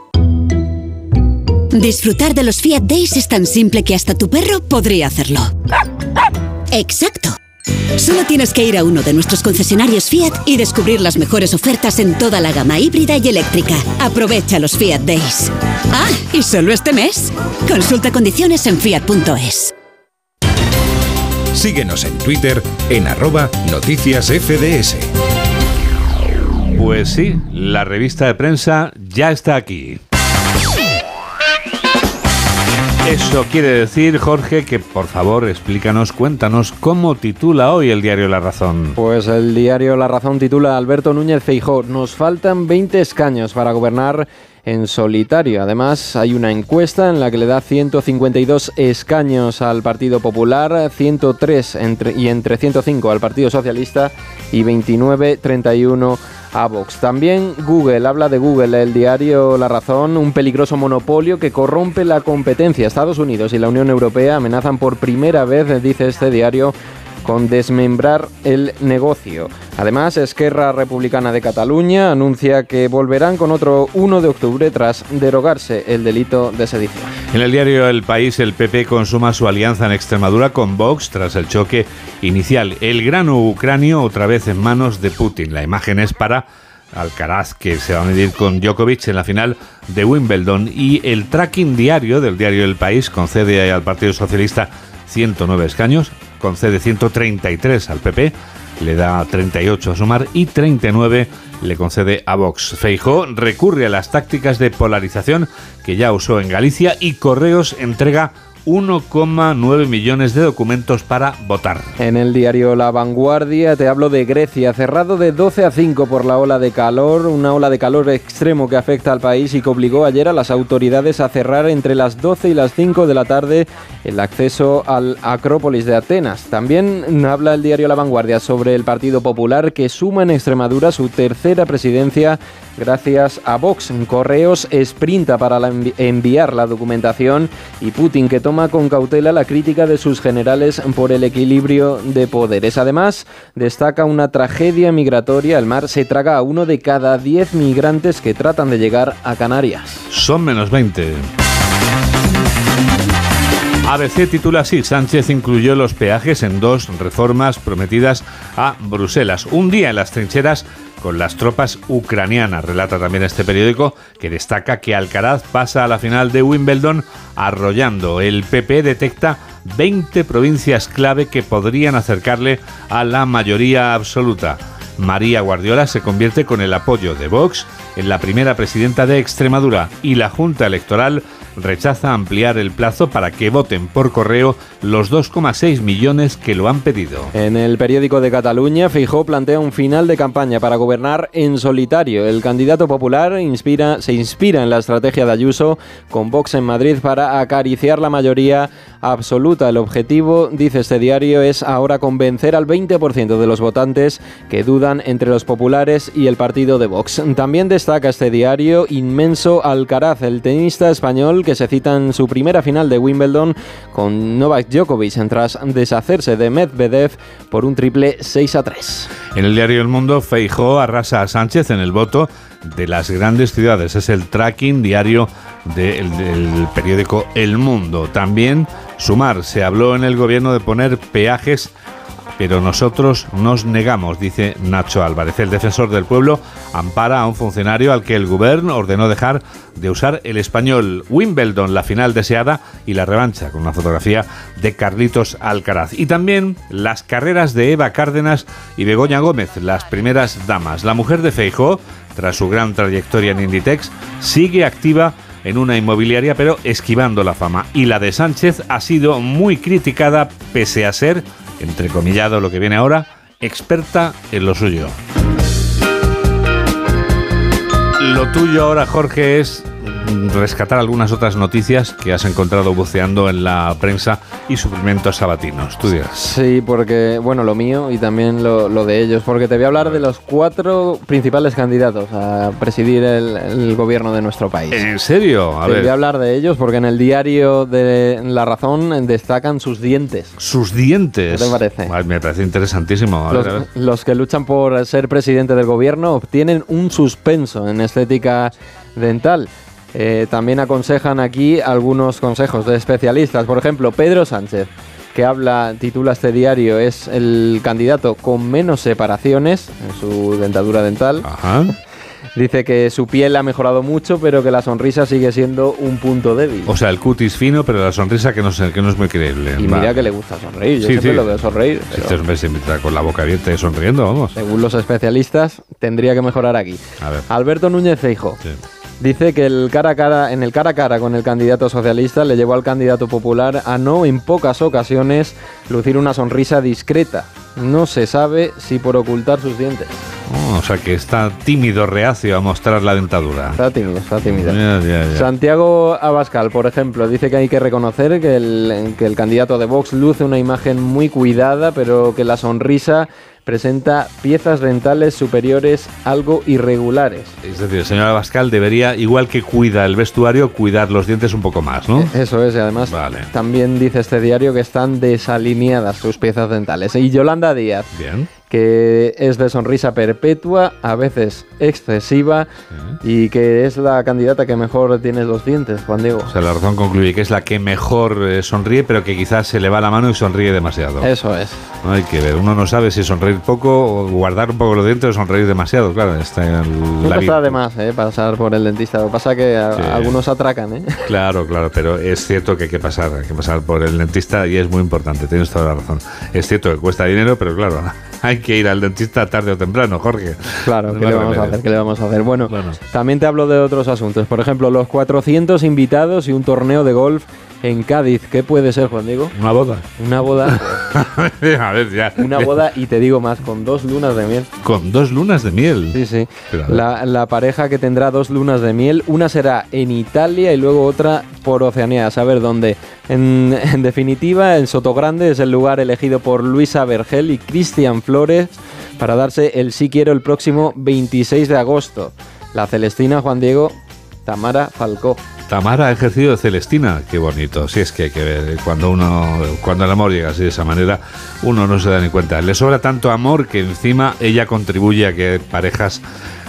Disfrutar de los Fiat Days es tan simple que hasta tu perro podría hacerlo. Exacto. Solo tienes que ir a uno de nuestros concesionarios Fiat y descubrir las mejores ofertas en toda la gama híbrida y eléctrica. Aprovecha los Fiat Days. Ah, y solo este mes. Consulta condiciones en fiat.es. Síguenos en Twitter en arroba noticias FDS. Pues sí, la revista de prensa ya está aquí. Eso quiere decir, Jorge, que por favor explícanos, cuéntanos cómo titula hoy el diario La Razón. Pues el diario La Razón titula Alberto Núñez Feijó, nos faltan 20 escaños para gobernar en solitario. Además, hay una encuesta en la que le da 152 escaños al Partido Popular, 103 entre, y entre 105 al Partido Socialista y 29-31 a Vox. También Google, habla de Google, el diario La Razón, un peligroso monopolio que corrompe la competencia. Estados Unidos y la Unión Europea amenazan por primera vez, dice este diario, con desmembrar el negocio. Además, Esquerra Republicana de Cataluña anuncia que volverán con otro 1 de octubre tras derogarse el delito de sedición. En el diario El País, el PP consuma su alianza en Extremadura con Vox tras el choque inicial. El grano ucranio otra vez en manos de Putin. La imagen es para Alcaraz, que se va a medir con Djokovic en la final de Wimbledon. Y el tracking diario del diario El País concede al Partido Socialista 109 escaños, concede 133 al PP, le da 38 a Sumar y 39 le concede a Vox. Feijó recurre a las tácticas de polarización que ya usó en Galicia y Correos entrega 1,9 millones de documentos para votar. En el diario La Vanguardia te hablo de Grecia, cerrado de 12 a 5 por la ola de calor, una ola de calor extremo que afecta al país y que obligó ayer a las autoridades a cerrar entre las 12 y las 5 de la tarde el acceso al Acrópolis de Atenas. También habla el diario La Vanguardia sobre el Partido Popular que suma en Extremadura su tercera presidencia gracias a Vox. Correos sprinta para envi- enviar la documentación y Putin que toma con cautela la crítica de sus generales por el equilibrio de poderes. Además, destaca una tragedia migratoria. El mar se traga a uno de cada 10 migrantes que tratan de llegar a Canarias. Son menos 20. ABC titula así, Sánchez incluyó los peajes en dos reformas prometidas a Bruselas. Un día en las trincheras con las tropas ucranianas, relata también este periódico, que destaca que Alcaraz pasa a la final de Wimbledon arrollando. El PP detecta 20 provincias clave que podrían acercarle a la mayoría absoluta. María Guardiola se convierte con el apoyo de Vox en la primera presidenta de Extremadura y la Junta Electoral rechaza ampliar el plazo para que voten por correo los 2,6 millones que lo han pedido. En el periódico de Cataluña, Feijó plantea un final de campaña para gobernar en solitario. El candidato popular se inspira en la estrategia de Ayuso con Vox en Madrid para acariciar la mayoría absoluta. El objetivo, dice este diario, es ahora convencer al 20% de los votantes que dudan entre los populares y el partido de Vox. También destaca este diario inmenso Alcaraz, el tenista español que se cita en su primera final de Wimbledon con Novak Djokovic tras deshacerse de Medvedev por un triple 6 a 3. En el diario El Mundo, Feijó arrasa a Sánchez en el voto de las grandes ciudades. Es el tracking diario del, del periódico El Mundo. También Sumar se habló en el gobierno de poner peajes pero nosotros nos negamos, dice Nacho Álvarez. El defensor del pueblo ampara a un funcionario al que el gobierno ordenó dejar de usar el español Wimbledon, la final deseada, y la revancha, con una fotografía de Carlitos Alcaraz. Y también las carreras de Eva Cárdenas y Begoña Gómez, las primeras damas. La mujer de Feijó, tras su gran trayectoria en Inditex, sigue activa en una inmobiliaria, pero esquivando la fama. Y la de Sánchez ha sido muy criticada, pese a ser entrecomillado lo que viene ahora, experta en lo suyo. Lo tuyo ahora, Jorge, es rescatar algunas otras noticias que has encontrado buceando en la prensa y suplementos sabatinos. ¿Tú dirás? Sí, porque, bueno, lo mío y también lo, lo de ellos, porque te voy a hablar de los cuatro principales candidatos a presidir el, el gobierno de nuestro país. ¿En serio? A te ver. voy a hablar de ellos porque en el diario de La Razón destacan sus dientes. Sus dientes. ¿Qué te parece? Ay, me parece interesantísimo. A ver, Los, a ver. los que luchan por ser presidente del gobierno obtienen un suspenso en estética dental. Eh, también aconsejan aquí algunos consejos de especialistas. Por ejemplo, Pedro Sánchez, que habla, titula este diario, es el candidato con menos separaciones en su dentadura dental. Dice que su piel ha mejorado mucho, pero que la sonrisa sigue siendo un punto débil. O sea, el cutis fino, pero la sonrisa que no, sé, que no es muy creíble. Y Va. mira que le gusta sonreír. Yo Sí, siempre sí. lo veo sonreír. Pero- este hombre está con la boca abierta y sonriendo, vamos. Según los especialistas, tendría que mejorar aquí. A ver. Alberto Núñez Feijo dice que el cara a cara, en el cara a cara con el candidato socialista le llevó al candidato popular a no en pocas ocasiones lucir una sonrisa discreta. No se sabe si por ocultar sus dientes. Oh, o sea, que está tímido, reacio a mostrar la dentadura. Está tímido, está tímido. Santiago Abascal, por ejemplo, dice que hay que reconocer que el, que el candidato de Vox luce una imagen muy cuidada, pero que la sonrisa presenta piezas dentales superiores algo irregulares. Es decir, el señor Abascal debería, igual que cuida el vestuario, cuidar los dientes un poco más, ¿no? Eso es, y además también dice este diario que están desalineadas sus piezas dentales. Y Yolanda Díaz, Bien. que es de sonrisa perpetua, a veces excesiva, y que es la candidata que mejor tiene los dientes, Juan Diego. O sea, la razón concluye que es la que mejor eh, sonríe, pero que quizás se le va la mano y sonríe demasiado. Eso es. No hay que ver, uno no sabe si sonreír poco o guardar un poco los dientes o sonreír demasiado, claro, está en la está de más, ¿eh? Pasar por el dentista. Lo que pasa que a- Sí. algunos atracan, ¿eh? Claro, claro, pero es cierto que hay que pasar, hay que pasar por el dentista y es muy importante, tienes toda la razón. Es cierto que cuesta dinero, pero claro, hay que ir al dentista tarde o temprano, Jorge. Claro, ¿qué le vamos a remedio. Hacer? ¿Qué le vamos a hacer? Bueno, también te hablo de otros asuntos. Por ejemplo, los 400 invitados y un torneo de golf en Cádiz. ¿Qué puede ser, Juan Diego? Una boda. Una boda. a ver, ya. Una boda, y te digo más, con dos lunas de miel. Con dos lunas de miel. Sí, sí. La pareja que tendrá dos lunas de miel, una será en Italia y luego otra por Oceanía, a saber dónde. En, en definitiva, el Sotogrande es el lugar elegido por Luisa Vergel y Cristian Flores para darse el sí quiero el próximo 26 de agosto. La Celestina, Juan Diego, Tamara Falcó. Tamara ha ejercido de Celestina, qué bonito. Si es que hay que ver, cuando uno, cuando el amor llega así de esa manera, uno no se da ni cuenta. Le sobra tanto amor que encima ella contribuye a que parejas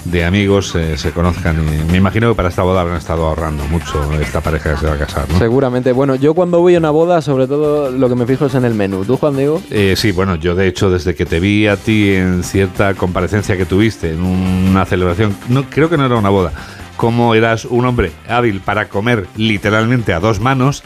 de amigos eh, se conozcan. Y me imagino que para esta boda habrán estado ahorrando mucho esta pareja que se va a casar, ¿no? Seguramente. Bueno, yo cuando voy a una boda, sobre todo lo que me fijo es en el menú. ¿Tú, Juan Diego? Eh, sí, bueno, yo de hecho desde que te vi a ti en cierta comparecencia que tuviste en una celebración, no creo que no era una boda, como eras un hombre hábil para comer literalmente a dos manos,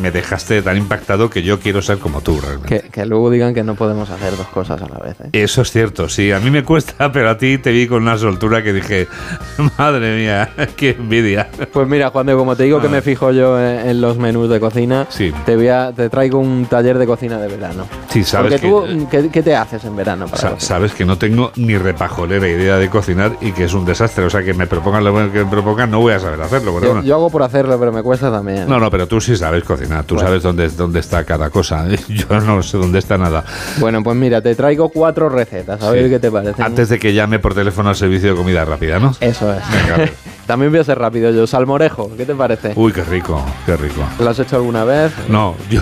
me dejaste tan impactado que yo quiero ser como tú realmente. Que, que luego digan que no podemos hacer dos cosas a la vez. ¿eh? Eso es cierto, sí, a mí me cuesta, pero a ti te vi con una soltura que dije, madre mía, qué envidia. Pues mira, Juan como te digo que me fijo yo en, en los menús de cocina, te, voy a- te traigo un taller de cocina de verano. Sí, sabes Porque que- tú, ¿qué, qué te haces en verano para Sa- cocinar? sabes que no tengo ni repajolera idea de cocinar y que es un desastre, o sea que me propongan lo que me propongan, no voy a saber hacerlo. Yo, bueno. yo hago por hacerlo, pero me cuesta también. No, no, pero tú sí sabes cocinar, tú Bueno. sabes dónde, dónde está cada cosa. Yo no sé dónde está nada. Bueno, pues mira, te traigo cuatro recetas, a ver Sí. qué te parece. Antes de que llame por teléfono al servicio de comida rápida, ¿no? Eso es. Venga. También voy a ser rápido yo. Salmorejo, ¿qué te parece? Uy, qué rico, qué rico. ¿Lo has hecho alguna vez? No, yo,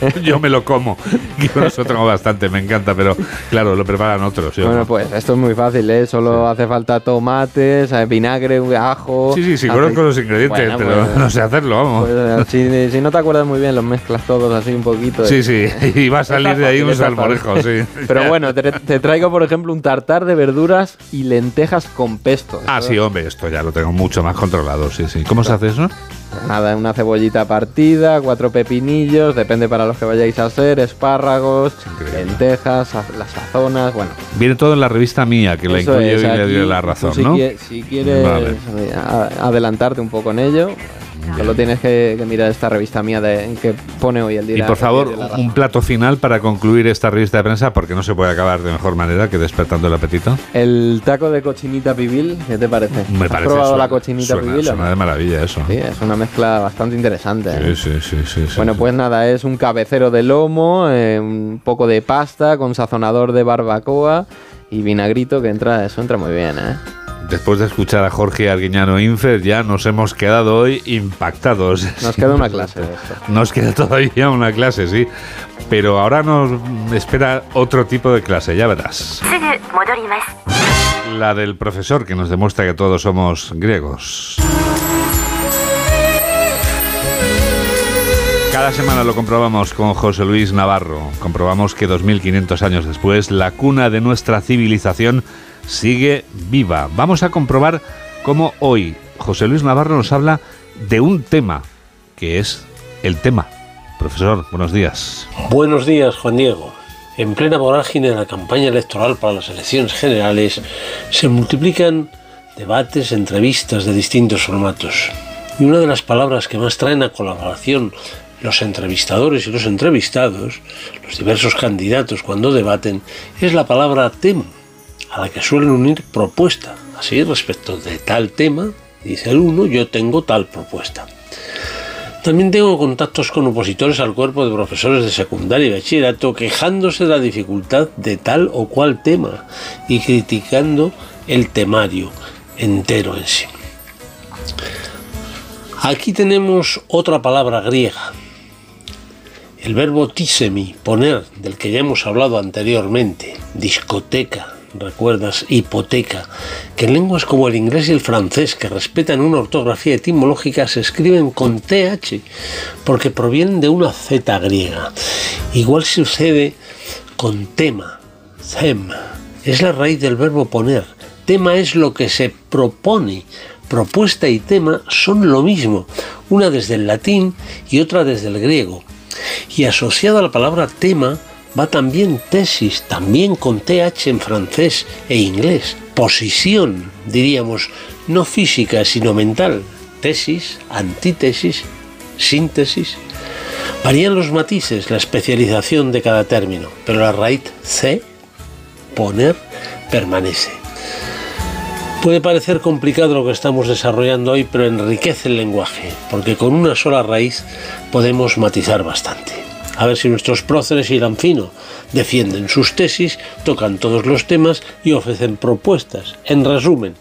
yo me lo como. Yo eso tengo bastante, me encanta, pero claro, lo preparan otros. Bueno, no. pues esto es muy fácil, ¿eh? Solo hace falta tomates, eh, vinagre, ajo. Sí, sí, sí, aceite. conozco los ingredientes, Bueno, pero pues, no sé hacerlo, vamos. pues, si, si no te acuerdas muy bien, los mezclas todos así un poquito. Sí, sí, y va a salir de ahí un salmorejo, sí. Pero bueno, te, te traigo, por ejemplo, un tartar de verduras y lentejas con pesto. Ah, sí, hombre, esto ya lo tengo mucho más controlado, sí, sí. ¿Cómo se hace eso? Nada, una cebollita partida, cuatro pepinillos, depende para los que vayáis a hacer, espárragos, lentejas, sa- las sazonas, bueno. Viene todo en la revista mía, que la es, y le dio la razón, si ¿no? si quieres Vale. eh, adelantarte un poco en ello, solo tienes que, que mirar esta revista mía de, que pone hoy el día. Y por favor, un plato final para concluir esta revista de prensa, porque no se puede acabar de mejor manera que despertando el apetito. El taco de cochinita pibil, ¿qué te parece? Me ¿Has parece. probado suena- la cochinita suena, pibil? suena de maravilla eso. Sí, es una mezcla bastante interesante. ¿eh? Sí, sí, sí, sí, sí, Bueno, sí. pues nada, es un cabecero de lomo, eh, un poco de pasta con sazonador de barbacoa y vinagrito que entra, eso entra muy bien, ¿eh? Después de escuchar a Jorge Arguiñano e Infer, ya nos hemos quedado hoy impactados. Nos queda una clase esto. Nos queda todavía una clase, sí. Pero ahora nos espera otro tipo de clase, ya verás. La del profesor que nos demuestra que todos somos griegos. Cada semana lo comprobamos con José Luis Navarro. Comprobamos que 2.500 años después, la cuna de nuestra civilización sigue viva. Vamos a comprobar cómo hoy José Luis Navarro nos habla de un tema, que es el tema. Profesor, buenos días. Buenos días, Juan Diego. En plena vorágine de la campaña electoral para las elecciones generales, se multiplican debates, entrevistas de distintos formatos. Y una de las palabras que más traen a colaboración los entrevistadores y los entrevistados, los diversos candidatos cuando debaten, es la palabra tema, a la que suelen unir propuesta. Así, respecto de tal tema, dice el uno, yo tengo tal propuesta. También tengo contactos con opositores al cuerpo de profesores de secundaria y bachillerato quejándose de la dificultad de tal o cual tema y criticando el temario entero en sí. Aquí tenemos otra palabra griega El verbo tisemi, poner, del que ya hemos hablado anteriormente, discoteca, recuerdas, hipoteca, que en lenguas como el inglés y el francés, que respetan una ortografía etimológica, se escriben con TH, porque provienen de una Z griega. Igual sucede con tema, them, es la raíz del verbo poner. Tema es lo que se propone. Propuesta y tema son lo mismo, una desde el latín y otra desde el griego. Y asociado a la palabra tema va también tesis, también con TH en francés e inglés. Posición, diríamos, no física, sino mental. Tesis, antítesis, síntesis. Varían los matices, la especialización de cada término, pero la raíz C, poner, permanece. Puede parecer complicado lo que estamos desarrollando hoy, pero enriquece el lenguaje, porque con una sola raíz podemos matizar bastante. A ver si nuestros próceres irán fino, defienden sus tesis, tocan todos los temas y ofrecen propuestas. En resumen,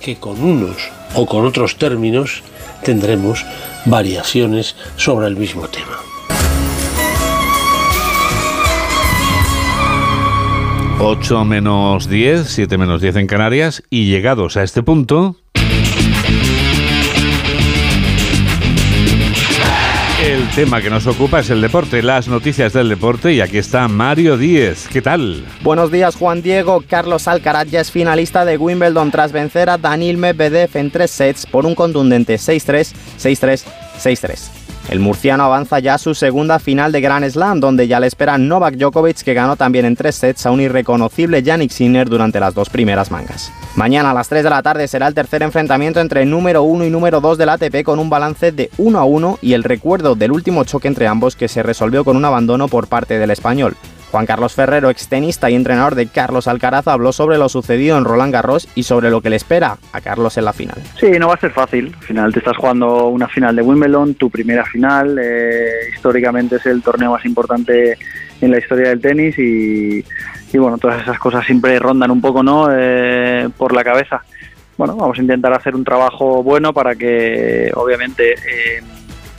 que con unos o con otros términos tendremos variaciones sobre el mismo tema. 8 menos 10, 7 menos 10 en Canarias y llegados a este punto... tema que nos ocupa es el deporte, las noticias del deporte y aquí está Mario Díez. ¿Qué tal? Buenos días Juan Diego. Carlos Alcaraz ya es finalista de Wimbledon tras vencer a Danil Medvedev en tres sets por un contundente 6-3, 6-3, 6-3. El murciano avanza ya a su segunda final de Grand Slam, donde ya le espera Novak Djokovic, que ganó también en tres sets a un irreconocible Yannick Sinner durante las dos primeras mangas. Mañana a las 3 de la tarde será el tercer enfrentamiento entre número 1 y número 2 del ATP con un balance de 1 a 1 y el recuerdo del último choque entre ambos que se resolvió con un abandono por parte del español. Juan Carlos Ferrero, extenista y entrenador de Carlos Alcaraz, habló sobre lo sucedido en Roland Garros y sobre lo que le espera a Carlos en la final. Sí, no va a ser fácil. Al final te estás jugando una final de Wimbledon, tu primera final. eh, históricamente es el torneo más importante en la historia del tenis y, y bueno, todas esas cosas siempre rondan un poco, ¿no? Eh, por la cabeza. Bueno, vamos a intentar hacer un trabajo bueno para que, obviamente, eh,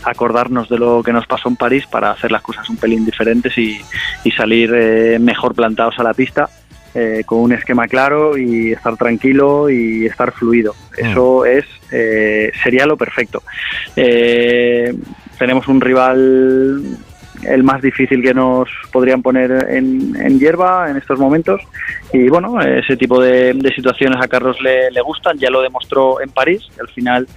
acordarnos de lo que nos pasó en París para hacer las cosas un pelín diferentes y, y salir eh, mejor plantados a la pista. eh, con un esquema claro y estar tranquilo y estar fluido. Eso es eh, sería lo perfecto. Eh, tenemos un rival el más difícil que nos podrían poner en, en hierba en estos momentos y bueno ese tipo de, de situaciones a Carlos le, le gustan ya lo demostró en París al final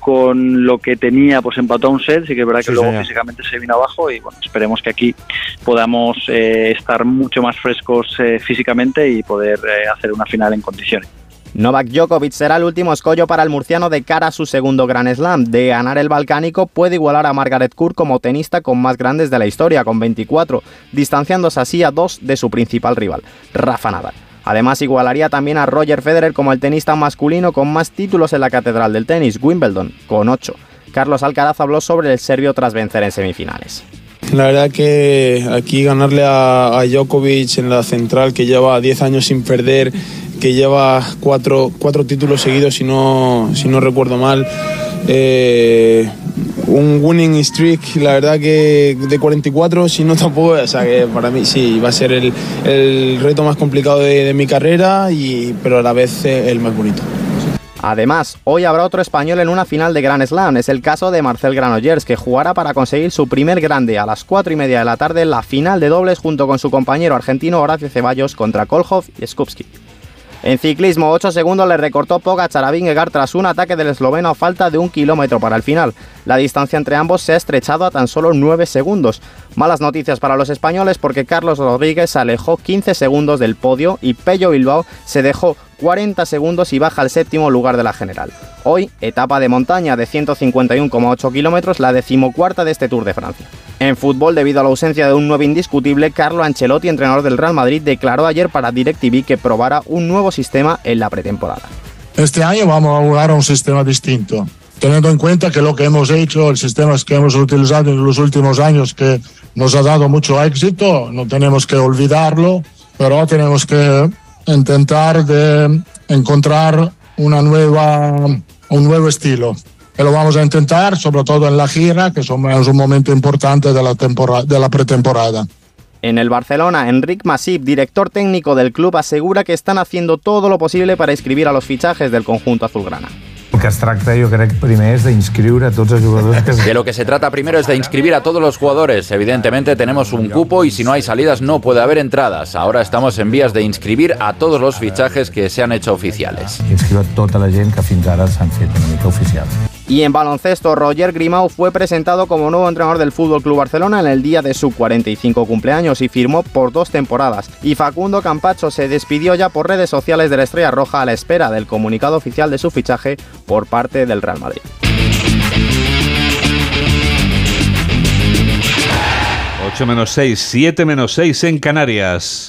con lo que tenía pues empató un set sí que es verdad que Sí, luego señor. físicamente se vino abajo y bueno esperemos que aquí podamos eh, estar mucho más frescos eh, físicamente y poder eh, hacer una final en condiciones Novak Djokovic será el último escollo para el murciano de cara a su segundo Grand Slam. De ganar el balcánico puede igualar a Margaret Court como tenista con más grandes de la historia, con 24, distanciándose así a dos de su principal rival, Rafa Nadal. Además igualaría también a Roger Federer como el tenista masculino con más títulos en la catedral del tenis, Wimbledon, con 8. Carlos Alcaraz habló sobre el serbio tras vencer en semifinales. La verdad que aquí ganarle a, a Djokovic en la central, que lleva 10 años sin perder, que lleva cuatro, títulos seguidos, si no, si no recuerdo mal, eh, un winning streak, la verdad que de 44, si no tampoco, o sea que para mí sí, va a ser el, reto más complicado de, de mi carrera, y, pero a la vez eh, el más bonito. Además, hoy habrá otro español en una final de Grand Slam. Es el caso de Marcel Granollers, que jugará para conseguir su primer grande a las 4 y media de la tarde en la final de dobles junto con su compañero argentino Horacio Ceballos contra Kolhov y Skupski. En ciclismo, 8 segundos le recortó Pogacar a Vingegaard tras un ataque del esloveno a falta de un kilómetro para el final. La distancia entre ambos se ha estrechado a tan solo 9 segundos. Malas noticias para los españoles porque Carlos Rodríguez se alejó 15 segundos del podio y Pello Bilbao se dejó 40 segundos y baja al séptimo lugar de la general. Hoy, etapa de montaña de 151,8 kilómetros, la decimocuarta de este Tour de Francia. En fútbol, debido a la ausencia de un nuevo indiscutible, Carlo Ancelotti, entrenador del Real Madrid, declaró ayer para DirecTV que probara un nuevo sistema en la pretemporada. Este año vamos a jugar a un sistema distinto, teniendo en cuenta que lo que hemos hecho, el sistema que hemos utilizado en los últimos años, que nos ha dado mucho éxito, no tenemos que olvidarlo, pero tenemos que intentar de encontrar una nueva, un nuevo estilo. y lo vamos a intentar, sobre todo en la gira, que es un momento importante de la, temporada, de la pretemporada. En el Barcelona, Enric Masip, director técnico del club, asegura que están haciendo todo lo posible para inscribir a los fichajes del conjunto azulgrana. El que es tracta, jo crec, primer és d'inscriure a tots els jugadors que... De lo que se trata primero es de inscribir a todos los jugadores. Evidentemente tenemos un cupo y si no hay salidas no puede haber entradas. Ahora estamos en vías de inscribir a todos los fichajes que se han hecho oficiales. Inscriure tota la gent que fins ara s'han fet una mica oficials. Y en baloncesto, Roger Grimau fue presentado como nuevo entrenador del Fútbol Club Barcelona en el día de su 45 cumpleaños y firmó por dos temporadas. Y Facundo Campacho se despidió ya por redes sociales de la Estrella Roja a la espera del comunicado oficial de su fichaje por parte del Real Madrid. 8 menos 6, 7 menos 6 en Canarias.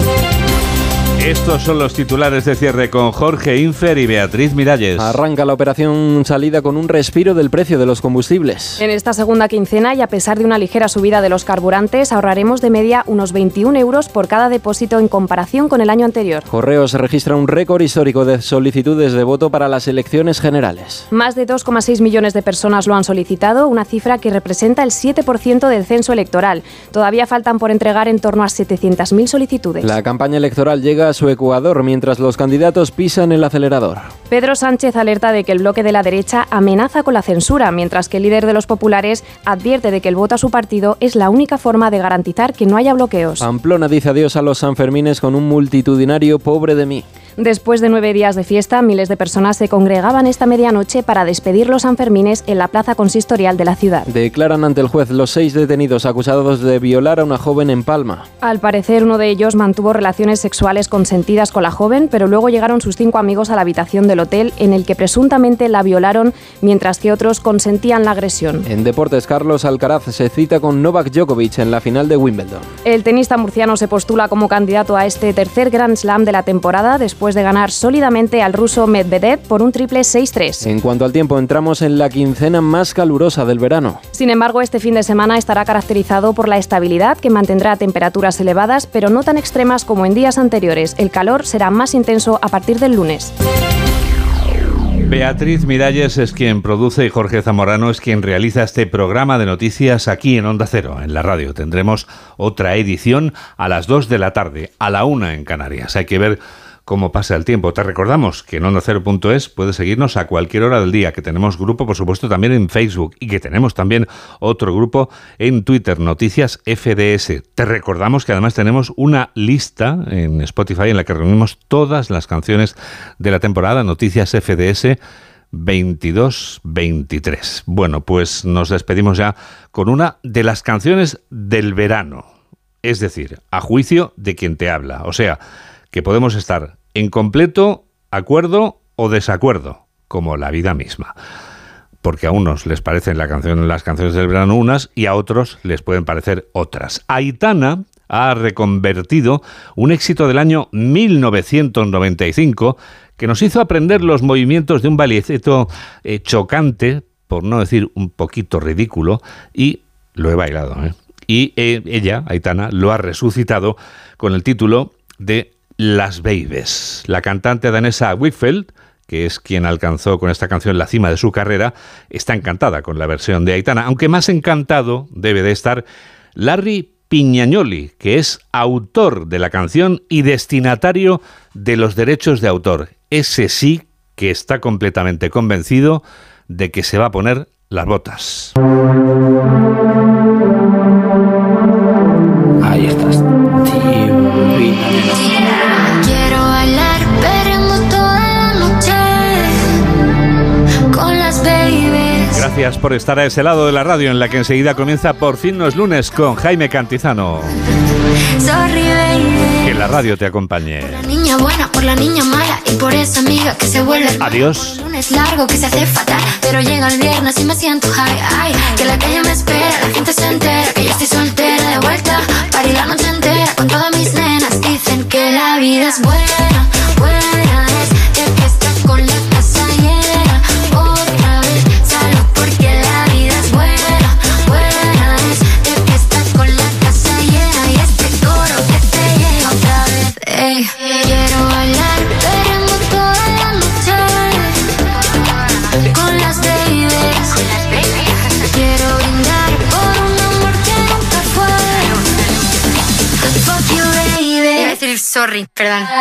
Estos son los titulares de cierre con Jorge Infer y Beatriz Miralles. Arranca la operación salida con un respiro del precio de los combustibles. En esta segunda quincena y a pesar de una ligera subida de los carburantes, ahorraremos de media unos 21 euros por cada depósito en comparación con el año anterior. Correos registra un récord histórico de solicitudes de voto para las elecciones generales. Más de 2,6 millones de personas lo han solicitado, una cifra que representa el 7% del censo electoral. Todavía faltan por entregar en torno a 700.000 solicitudes. La campaña electoral llega a su ecuador mientras los candidatos pisan el acelerador. Pedro Sánchez alerta de que el bloque de la derecha amenaza con la censura, mientras que el líder de los populares advierte de que el voto a su partido es la única forma de garantizar que no haya bloqueos. Pamplona dice adiós a los Sanfermines con un multitudinario pobre de mí. Después de nueve días de fiesta, miles de personas se congregaban esta medianoche para despedir los Sanfermines en la plaza consistorial de la ciudad. Declaran ante el juez los seis detenidos acusados de violar a una joven en Palma. Al parecer, uno de ellos mantuvo relaciones sexuales consentidas con la joven, pero luego llegaron sus cinco amigos a la habitación del hotel en el que presuntamente la violaron, mientras que otros consentían la agresión. En deportes, Carlos Alcaraz se cita con Novak Djokovic en la final de Wimbledon. El tenista murciano se postula como candidato a este tercer Grand Slam de la temporada después de ganar sólidamente al ruso Medvedev por un triple 6-3. En cuanto al tiempo, entramos en la quincena más calurosa del verano. Sin embargo, este fin de semana estará caracterizado por la estabilidad que mantendrá temperaturas elevadas, pero no tan extremas como en días anteriores. El calor será más intenso a partir del lunes. Beatriz Miralles es quien produce y Jorge Zamorano es quien realiza este programa de noticias aquí en Onda Cero, en la radio. Tendremos otra edición a las 2 de la tarde, a la 1 en Canarias. Hay que ver cómo pasa el tiempo. Te recordamos que en ondacero.es puedes seguirnos a cualquier hora del día, que tenemos grupo, por supuesto, también en Facebook y que tenemos también otro grupo en Twitter, Noticias FDS. Te recordamos que además tenemos una lista en Spotify en la que reunimos todas las canciones de la temporada Noticias FDS 22-23. Bueno, pues nos despedimos ya con una de las canciones del verano. Es decir, a juicio de quien te habla. O sea, que podemos estar en completo acuerdo o desacuerdo, como la vida misma. Porque a unos les parecen las canciones del verano unas y a otros les pueden parecer otras. Aitana ha reconvertido un éxito del año 1995 que nos hizo aprender los movimientos de un bailecito eh, chocante, por no decir un poquito ridículo, y lo he bailado. ¿eh? Y eh, ella, Aitana, lo ha resucitado con el título de Las Babies. La cantante danesa Whitfield, que es quien alcanzó con esta canción la cima de su carrera, está encantada con la versión de Aitana, aunque más encantado debe de estar Larry Piñagnoli, que es autor de la canción y destinatario de los derechos de autor. Ese sí que está completamente convencido de que se va a poner las botas. Ahí estás. Divina, Gracias por estar a ese lado de la radio en la que enseguida comienza Por fin no es lunes con Jaime Cantizano. Que la radio te acompañe. La niña buena por la niña mala y por esa amiga que se vuelve hermana. Adiós. El lunes largo que se hace fatal, pero llega el viernes y me siento high. Ay, que la calle me espera, la gente se entera que yo estoy soltera de vuelta. Para la noche entera con todas mis nenas. Dicen que la vida es buena, buena es el que Perdón.